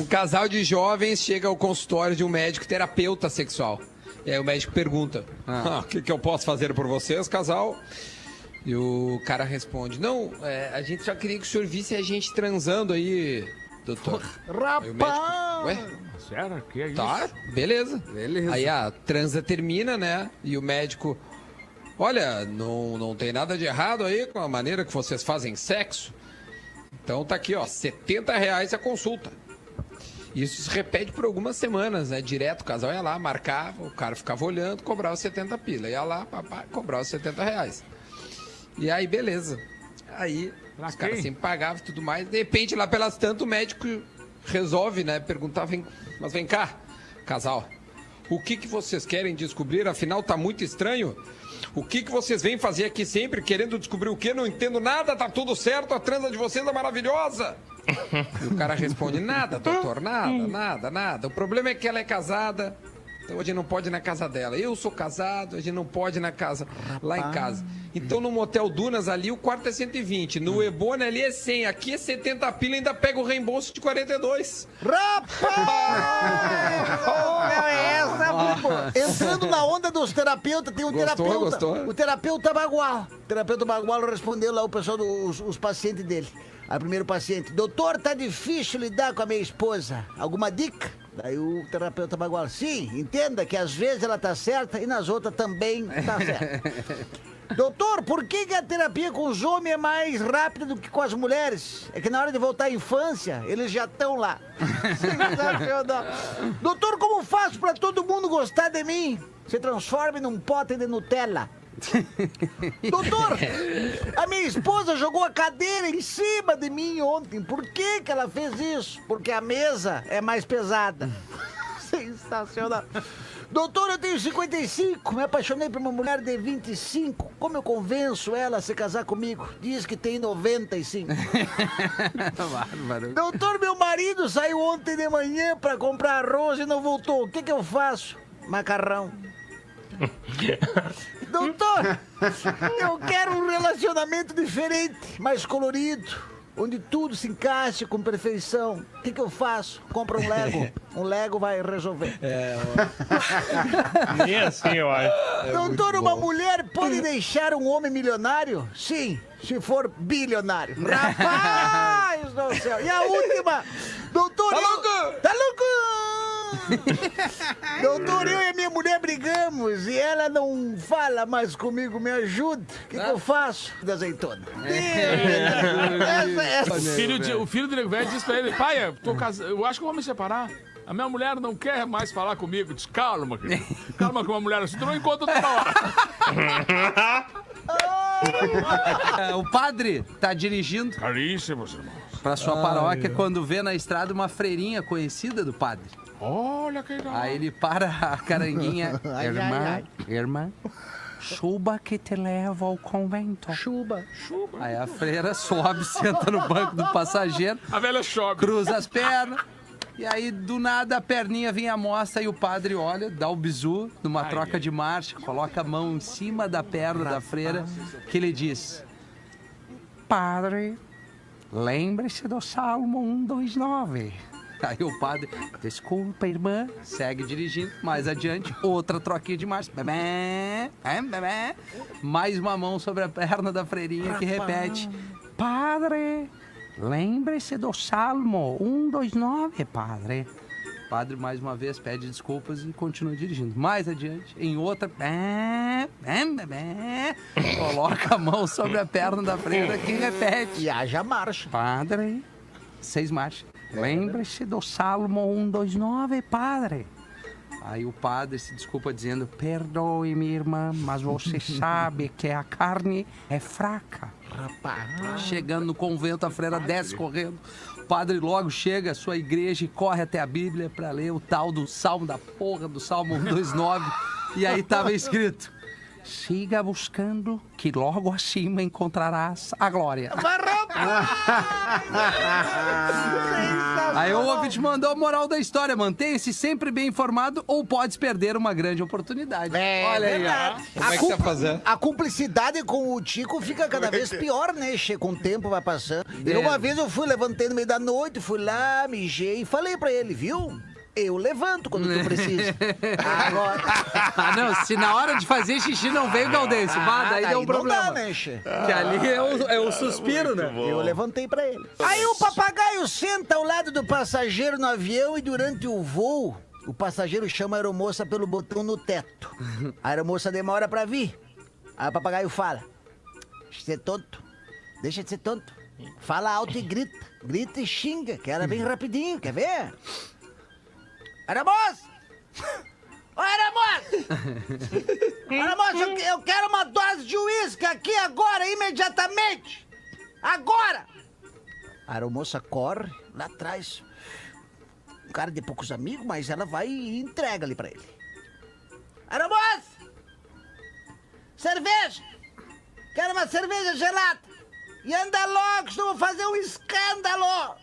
Um casal de jovens chega ao consultório de um médico terapeuta sexual. E aí o médico pergunta: "Ah, O que, que eu posso fazer por vocês, casal? E o cara responde: Não, é, a gente só queria que o senhor visse a gente transando aí, doutor. Aí o médico: Rapaz! Ué? Sério? Que é isso? Tá, beleza. Beleza. Aí a transa termina, né? E o médico. Olha, não, não tem nada de errado aí com a maneira que vocês fazem sexo. Então tá aqui, ó, 70 reais a consulta. Isso se repete por algumas semanas, né? Direto, o casal ia lá, marcava, o cara ficava olhando, cobrava 70 pila. Ia lá, papai, cobrava 70 reais. E aí, beleza. Aí, Pra os caras sempre pagavam e tudo mais. De repente, lá pelas tantas, o médico resolve, né? Perguntar, vem, mas vem cá, casal. O que, que vocês querem descobrir? Afinal, tá muito estranho. O que, que vocês vêm fazer aqui sempre, querendo descobrir o quê? Não entendo nada, tá tudo certo, a transa de vocês é maravilhosa. E o cara responde: Nada, doutor, nada, nada, nada. O problema é que ela é casada, então a gente não pode ir na casa dela. Eu sou casado, a gente não pode ir na casa, lá em casa. Então no Motel Dunas ali o quarto é 120, no Ebona ali é 100, aqui é 70 pila ainda pega o reembolso de 42. Rapaz! Oh, meu, essa. Entrando na onda dos terapeutas, tem um Gostou, terapeuta. gostou? O terapeuta Bagual. O terapeuta Bagual respondeu lá o pessoal, do- os, pacientes dele. Aí, primeiro paciente, doutor, tá difícil lidar com a minha esposa. Alguma dica? Daí o terapeuta Bagual, sim, entenda que às vezes ela tá certa e nas outras também tá certa. Doutor, por que, que a terapia com os homens é mais rápida do que com as mulheres? É que na hora de voltar à infância, eles já estão lá. Doutor, como faço pra todo mundo gostar de mim? Se transforme num pote de Nutella. Doutor, a minha esposa jogou a cadeira em cima de mim ontem. Por que, que ela fez isso? Porque a mesa é mais pesada. Sensacional. Doutor, eu tenho 55, me apaixonei por uma mulher de 25. Como eu convenço ela a se casar comigo? Diz que tem 95. Bárbaro. Doutor, meu marido saiu ontem de manhã pra comprar arroz e não voltou. O que, que eu faço? Macarrão. Doutor, eu quero um relacionamento diferente, mais colorido, onde tudo se encaixe com perfeição. O que, que eu faço? Compra um Lego. Um Lego vai resolver. Nem assim, eu acho. Doutor, uma mulher pode deixar um homem milionário? Sim, se for bilionário. Rapaz do céu. E a última? Doutor... Tá louco? Tá louco? Doutor, eu e a minha mulher brigamos e ela não fala mais comigo, me ajuda. O que, que eu faço? Da azeitona. Essa, essa. O filho, de- o filho do Nego Velho disse pra ele, pai, eu, tô cas... eu acho que eu vou me separar. A minha mulher não quer mais falar comigo. Diz, calma, querido. Calma com uma mulher assim, tu não encontra toda hora. É, o padre tá dirigindo Caríssimos, irmãos. pra sua paróquia quando vê na estrada uma freirinha conhecida do padre. Olha que legal. Aí ele para a caranguinha. Ai, irmã, ai, irmã, chuba que te leva ao convento. Chuba. Aí a freira sobe, senta no banco do passageiro, A velha chove. cruza as pernas. E aí, do nada, a perninha vem à mostra e o padre olha, dá o bizu numa troca de marcha, coloca a mão em cima da perna da freira, que ele diz: Padre, lembre-se do Salmo 129. Aí o padre, desculpa, irmã, segue dirigindo. Mais adiante, outra troquinha de marcha. É. Mais uma mão sobre a perna da freirinha que repete: Padre, lembre-se do Salmo 129, padre. O padre, mais uma vez, pede desculpas e continua dirigindo. Mais adiante, em outra, coloca a mão sobre a perna da freira que repete. E haja marcha. Padre, seis marchas. Lembre-se do Salmo 129, padre. Aí o padre se desculpa dizendo: Perdoe, minha irmã, mas você sabe que a carne é fraca. Chegando no convento, a freira desce correndo. O padre logo chega à sua igreja e corre até a Bíblia para ler o tal do Salmo da porra, do Salmo 129. E aí estava escrito: Siga buscando, que logo acima encontrarás a glória. Aí o ouvinte mandou a moral da história. Mantenha-se sempre bem informado ou podes perder uma grande oportunidade. É Olha aí, ó. verdade. Como é que tá fazendo? a cumplicidade com o Tico fica cada vez pior, né, Che? Com o tempo vai passando. E uma vez eu fui, levantei no meio da noite, fui lá, mijei e falei pra ele, viu? Eu levanto quando tu precisa. Agora. Ah, não, se na hora de fazer xixi não veio o Gaudêncio, bah, daí deu um não problema. dá, né, Che? Que ali é o, é o suspiro, né? Eu levantei pra ele. Aí o papagaio senta ao lado do passageiro no avião e durante o voo, o passageiro chama a aeromoça pelo botão no teto. A aeromoça demora pra vir. Aí o papagaio fala: Deixa de ser tonto. Deixa de ser tonto. Fala alto e grita. Grita e xinga, que era bem rapidinho, quer ver? Aeromoça! Ô! Aeromoça, eu, eu quero uma dose de uísque aqui agora, imediatamente! Agora! A aeromoça corre lá atrás. Um cara de poucos amigos, mas ela vai e entrega ali pra ele. Aeromoça! Cerveja! Quero uma cerveja gelada! E anda logo, senão vou fazer um escândalo!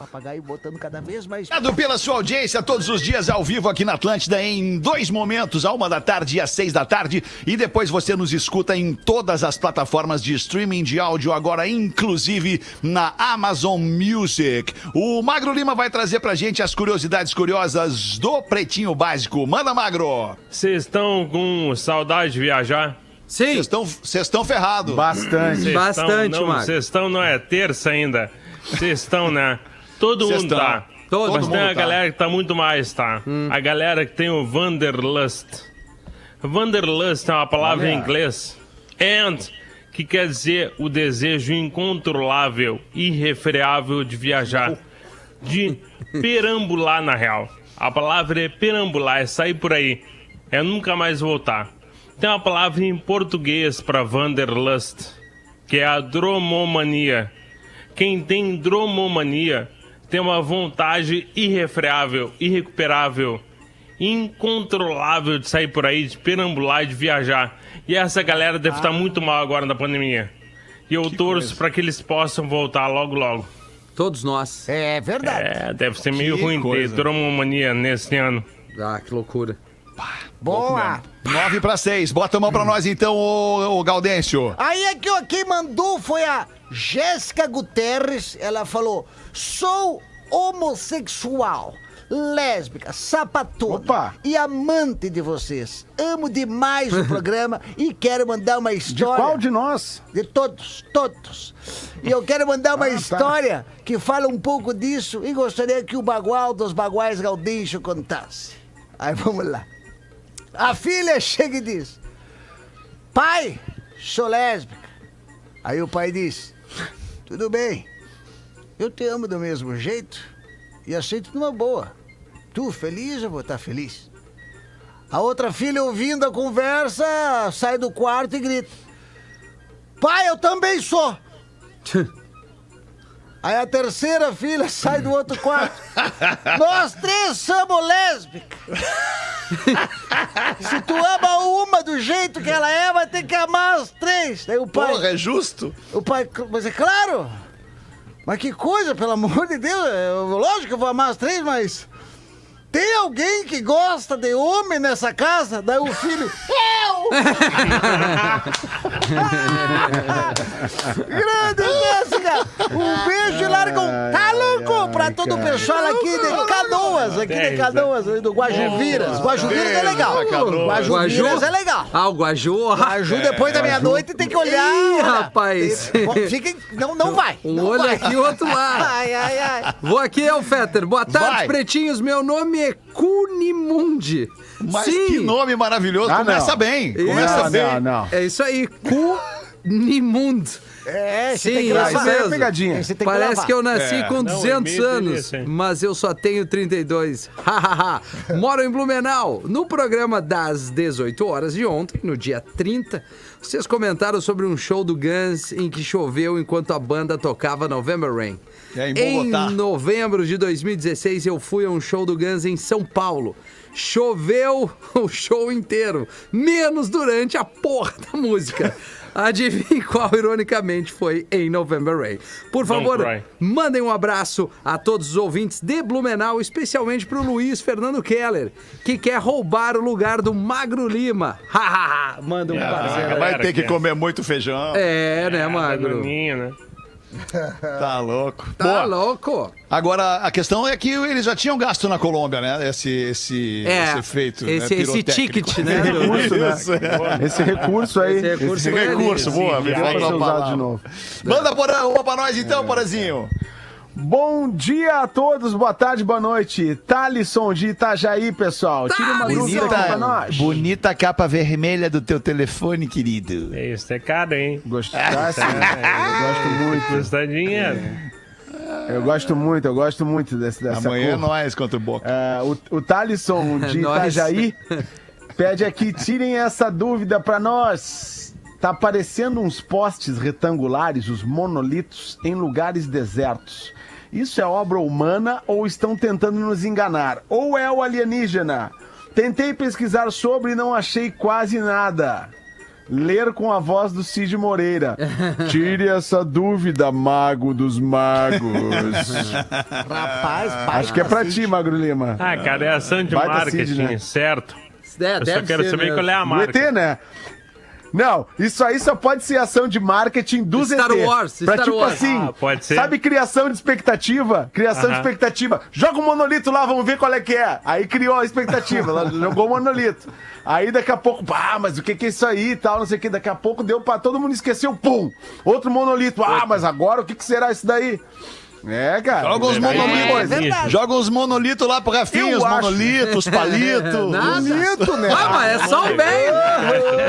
Papagaio botando cada vez mais. Obrigado pela sua audiência todos os dias ao vivo aqui na Atlântida em dois momentos, a uma da tarde e às seis da tarde. E depois você nos escuta em todas as plataformas de streaming de áudio, agora inclusive na Amazon Music. O Magro Lima vai trazer pra gente as curiosidades curiosas do Pretinho Básico. Manda, Magro! Vocês estão com saudade de viajar? Sim, Vocês estão ferrados. Bastante. Cês Bastante, tão, não, Marco. Vocês estão, não é terça ainda. Vocês estão, né? Todo Cês mundo tá. Todo Mas tem mundo a tá. galera que tá muito mais, tá? A galera que tem o Wanderlust. Wanderlust é uma palavra em inglês And, que quer dizer o desejo incontrolável, irrefreável de viajar, de perambular na real. A palavra é perambular, é sair por aí, é nunca mais voltar. Tem uma palavra em português para Wanderlust, que é a dromomania. Quem tem dromomania tem uma vontade irrefreável, irrecuperável, incontrolável de sair por aí, de perambular, de viajar. E essa galera deve estar muito mal agora na pandemia. E eu torço para que eles possam voltar logo, logo. Todos nós. É verdade. É, deve ser meio Que ruim coisa. ter dromomania nesse ano. Ah, que loucura. Boa. Nove para seis. Bota a mão pra nós então, ô, ô Gaudêncio. Aí aqui, ó, quem mandou foi a Jéssica Guterres. Ela falou: sou homossexual, lésbica, sapatona Opa. e amante de vocês. Amo demais o programa e quero mandar uma De história. qual de nós? De todos, todos. E eu quero mandar uma Ah, tá. história que fala um pouco disso e gostaria que o bagual dos baguais Gaudêncio contasse. Aí vamos lá. A filha chega e diz: Pai, sou lésbica. Aí o pai diz: Tudo bem, eu te amo do mesmo jeito e aceito numa boa. Tu feliz, eu vou estar feliz. A outra filha, ouvindo a conversa, sai do quarto e grita: Pai, eu também sou. Aí a terceira filha sai do outro quarto. Nós três somos lésbicas. Se tu ama uma do jeito que ela é, vai ter que amar as três. Daí o pai. Porra, é justo? O pai, mas é claro! Mas que coisa, pelo amor de Deus! é, Lógico que eu vou amar as três, mas. Tem alguém que gosta de homem nessa casa? Daí o filho. Eu! Grande Jéssica! Um beijo e larga um tá louco pra todo o pessoal aqui de Canoas, aqui de Canoas, ali do Guajuviras. Guajuviras é legal. Guajuviras é legal. Ah, o Guaju. Guaju depois da meia-noite tem que olhar. Ih, rapaz. Fiquem, não, não vai. Um olho aqui, outro lá. Ai, ai, ai. Vou aqui, é o Fetter. Boa tarde, Vai. pretinhos. Meu nome é Cunimundi. Mas Sim, que nome maravilhoso. Ah, Começa não. bem. Começa Não, bem. não, não. é isso aí. Cunimund. É, Sim, tem que é gravar. isso mesmo. pegadinha. Tem que Parece gravar. que eu nasci É. com Não, 200 e-mail anos, desse, hein? mas eu só tenho 32. Hahaha. Moro em Blumenau. No programa das 18 horas de ontem, no dia 30, vocês comentaram sobre um show do Guns em que choveu enquanto a banda tocava November Rain. É, em Bogotá. novembro de 2016, eu fui a um show do Guns em São Paulo. Choveu o show inteiro, menos durante a porra da música. Adivinhe qual, ironicamente, foi em November Rain. Por favor, mandem um abraço a todos os ouvintes de Blumenau, especialmente pro Luiz Fernando Keller, que quer roubar o lugar do Magro Lima. Hahaha, Manda um parceiro. Ah, vai ter que é. comer muito feijão. É, né, Magro? Bananinha, né? Tá louco. Tá Boa. louco? Agora, a questão é que eles já tinham gasto na Colômbia, né? Esse, esse, É, esse efeito. né, esse, esse pirotécnico. ticket, né? do- Recurso, né? Isso, é. Esse recurso aí. Esse recurso Esse recurso, boa. Me Sim, palavra. de novo. Manda porra, uma pra nós então, Porazinho. Bom dia a todos, boa tarde, boa noite. Thalisson de Itajaí, pessoal. Tira uma dúvida aqui pra nós. bonita capa vermelha do teu telefone, querido. É isso, é caro, hein? Gosto, ah, sim. eu gosto muito. Custa dinheiro. Eu gosto muito, eu gosto muito desse, dessa Amanhã é cor. nós contra o Boca. É, o, o Thalisson de. Itajaí pede aqui, tirem essa dúvida pra nós. Tá aparecendo uns postes retangulares, os monolitos, em lugares desertos. Isso é obra humana ou estão tentando nos enganar? Ou é o alienígena? Tentei pesquisar sobre e não achei quase nada. Ler com a voz do Cid Moreira. Tire essa dúvida, mago dos magos. Rapaz, Acho que é pra ti, Magro Lima. Ah, cara, é ação de Baita marketing, Cid, né? certo? É, Eu só quero saber mesmo. qual é a marca. ET, né? Não, isso aí só pode ser ação de marketing dos Star ET. Wars, pra Star tipo Wars. assim, Ah, pode ser. sabe criação de expectativa? Criação de Aham. expectativa. Joga o monolito lá, vamos ver qual é que é. Aí criou a expectativa, ela jogou o monolito. Aí daqui a pouco, ah, mas o que que é isso aí e tal, não sei o que. Daqui a pouco deu pra todo mundo esquecer o pum. Outro monolito, ah, mas agora o que que será isso daí? É, cara. Joga uns É monolitos. verdade. Joga uns monolitos lá pro Rafinha, Eu os monolitos, palitos. Nada. Bonito, né? Ah, mas é só o bem.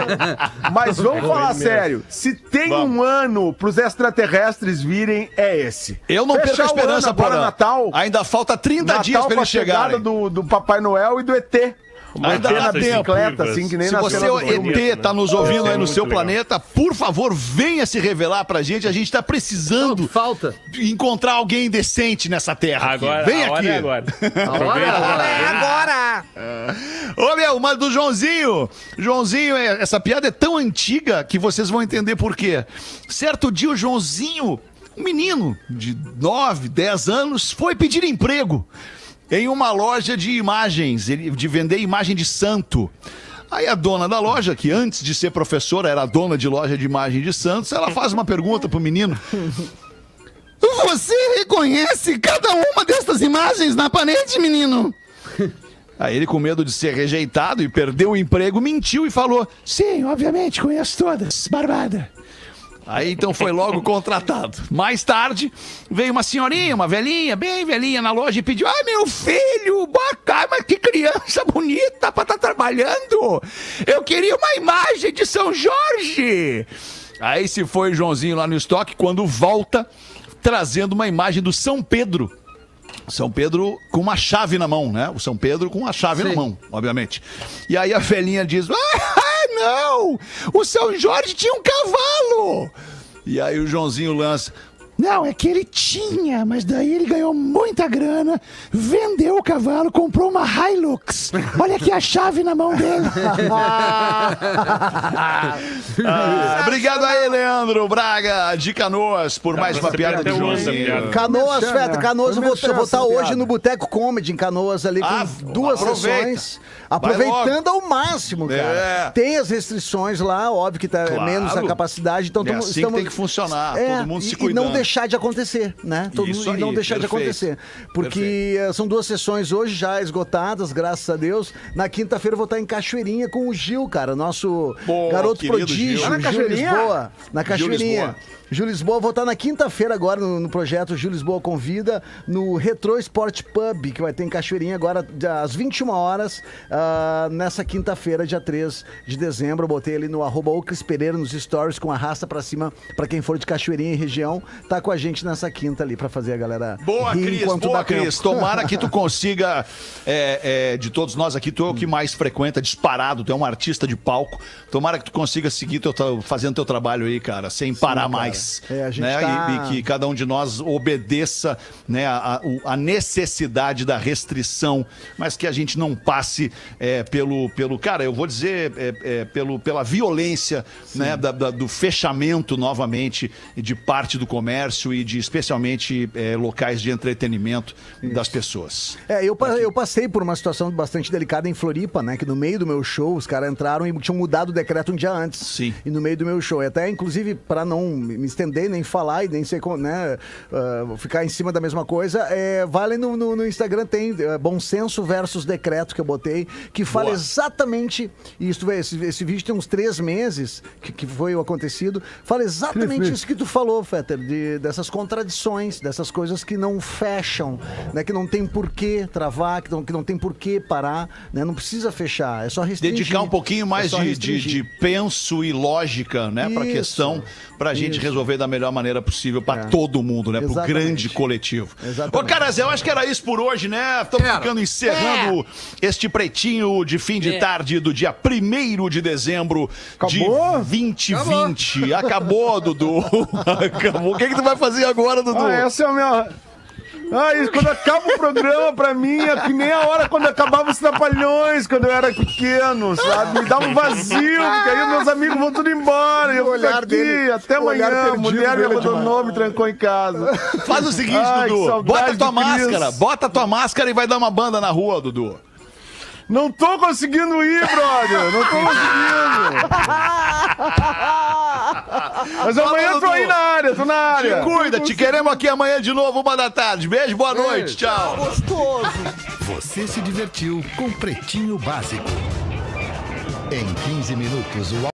Mas vamos falar sério. Se tem um ano pros extraterrestres virem, é esse. Eu não Fechar perco a o esperança, Porã. Natal. Ainda falta 30 Natal dias pra eles chegarem. do, do Papai Noel e do ET. Ainda ET dá bicicleta, assim, que nem Se na você, filme. ET, tá nos ouvindo aí no muito seu legal. planeta, por favor, venha se revelar pra gente. A gente tá precisando Falta. encontrar alguém decente nessa terra. aqui. Agora, Vem a hora aqui. é agora. A hora é agora. Ô, meu, uma do Joãozinho. Joãozinho, é- essa piada é tão antiga que vocês vão entender por quê. Certo dia, o Joãozinho, um menino de 9, 10 anos, foi pedir emprego em uma loja de imagens, de vender imagem de santo. Aí a dona da loja, que antes de ser professora era dona de loja de imagem de santos, ela faz uma pergunta pro menino. Você reconhece cada uma dessas imagens na parede, menino? Aí ele, com medo de ser rejeitado e perder o emprego, mentiu e falou: Sim, obviamente, conheço todas, barbada. Aí então foi logo contratado. Mais tarde, veio uma senhorinha, uma velhinha, bem velhinha na loja e pediu: Ai, meu filho, tarde, mas que criança bonita pra estar trabalhando. Eu queria uma imagem de São Jorge. Aí se foi o Joãozinho lá no estoque, quando volta, trazendo uma imagem do São Pedro. São Pedro com uma chave na mão, né? O São Pedro com uma chave na Sim. mão, obviamente. E aí a velhinha diz: Ah, não! O São Jorge tinha um cavalo! E aí o Joãozinho lança. Não, é que ele tinha, mas daí ele ganhou muita grana, vendeu o cavalo, comprou uma Hilux. Olha aqui a chave na mão dele. Ah, obrigado aí, Leandro Braga de Canoas, por mais uma piada Joãozinho. piada. Canoas, Feta, né? Canoas, eu vou merchan vou estar essa hoje no Boteco Comedy em Canoas ali com Ah, duas aproveita. sessões. Aproveitando ao máximo, cara. É. Tem as restrições lá, óbvio que tá Claro. menos a capacidade, então É tamo- assim que estamos- tem que funcionar, É, todo mundo e, se e cuidando. não deixar de acontecer, né? Todo Isso mundo, e não aí, deixar de perfeito. acontecer. Porque eh, são duas sessões hoje já esgotadas, graças a Deus. Na quinta-feira eu vou estar em Cachoeirinha com o Gil, cara, nosso Pô, garoto prodígio, Gil. Na Gil Cachoeirinha? Lisboa. Na Cachoeirinha. Gil Lisboa, vou estar na quinta-feira agora no, no projeto Gil Lisboa Convida, no Retro Sport Pub, que vai ter em Cachoeirinha agora às 21 horas, ah, nessa quinta-feira, dia 3 de dezembro. Eu botei ali no arroba Pereira nos stories com arrasta pra cima pra quem for de Cachoeirinha e região. Tá com a gente nessa quinta ali pra fazer a galera Boa, Cris, boa, Cris. Tomara que tu consiga, é, é, de todos nós aqui, tu é o que mais frequenta, disparado, tu é um artista de palco. Tomara que tu consiga seguir teu, fazendo teu trabalho aí, cara, sem parar mais. É, né? tá- E, e que cada um de nós obedeça né, a, a- necessidade da restrição, mas que a gente não passe é, pelo, pelo. Cara, eu vou dizer, é, é, pelo, pela violência né, da- da- do fechamento novamente de parte do comércio e de especialmente é, locais de entretenimento das pessoas. É, eu, pa- eu passei por uma situação bastante delicada em Floripa, né? Que no meio do meu show, os caras entraram e tinham mudado o decreto um dia antes. Sim. E no meio do meu show. Até, inclusive, para não me estender, nem falar e nem como, né? ah, ficar em cima da mesma coisa, é, vale no, no- no Instagram, tem é, Bom Senso versus Decreto que eu botei, que fala Boa. exatamente isso. Esse, esse vídeo tem uns três meses que, que foi o acontecido. Fala exatamente isso que tu falou, Fetter, de, dessas contradições, dessas coisas que não fecham, né? Que não tem por que travar, que não, que não tem por que parar, né? Não precisa fechar, é só restringir. Dedicar um pouquinho mais É de, de, de penso e lógica, né, Isso, questão, pra gente isso. Resolver da melhor maneira possível pra É. todo mundo, né, pro Exatamente. grande coletivo. Exatamente. Ô, caras, eu acho que era isso por hoje, né? Estamos ficando encerrando este pretinho de fim de tarde do dia 1 de dezembro Acabou? de 2020. Acabou, Dudu. Acabou. O que, que tu vai fazer agora, Dudu? Ah, essa é a minha. Ah, isso, quando acaba o programa, pra mim, é que nem a hora quando acabava os trapalhões, quando eu era pequeno, sabe? Me dava um vazio, porque aí meus amigos vão tudo embora. E eu O olhar aqui, dele- até amanhã. A mulher me é abandonou, me trancou em casa. Faz o seguinte, Ai, Dudu. Bota a tua Cris. máscara. Bota a tua máscara e vai dar uma banda na rua, Dudu. Não tô conseguindo ir, brother. Não tô conseguindo. Mas amanhã eu tô aí na área, tô na área. Te cuida, te queremos aqui amanhã de novo, uma da tarde. Beijo, boa noite, tchau. Você se divertiu com Pretinho Básico. Em 15 minutos, o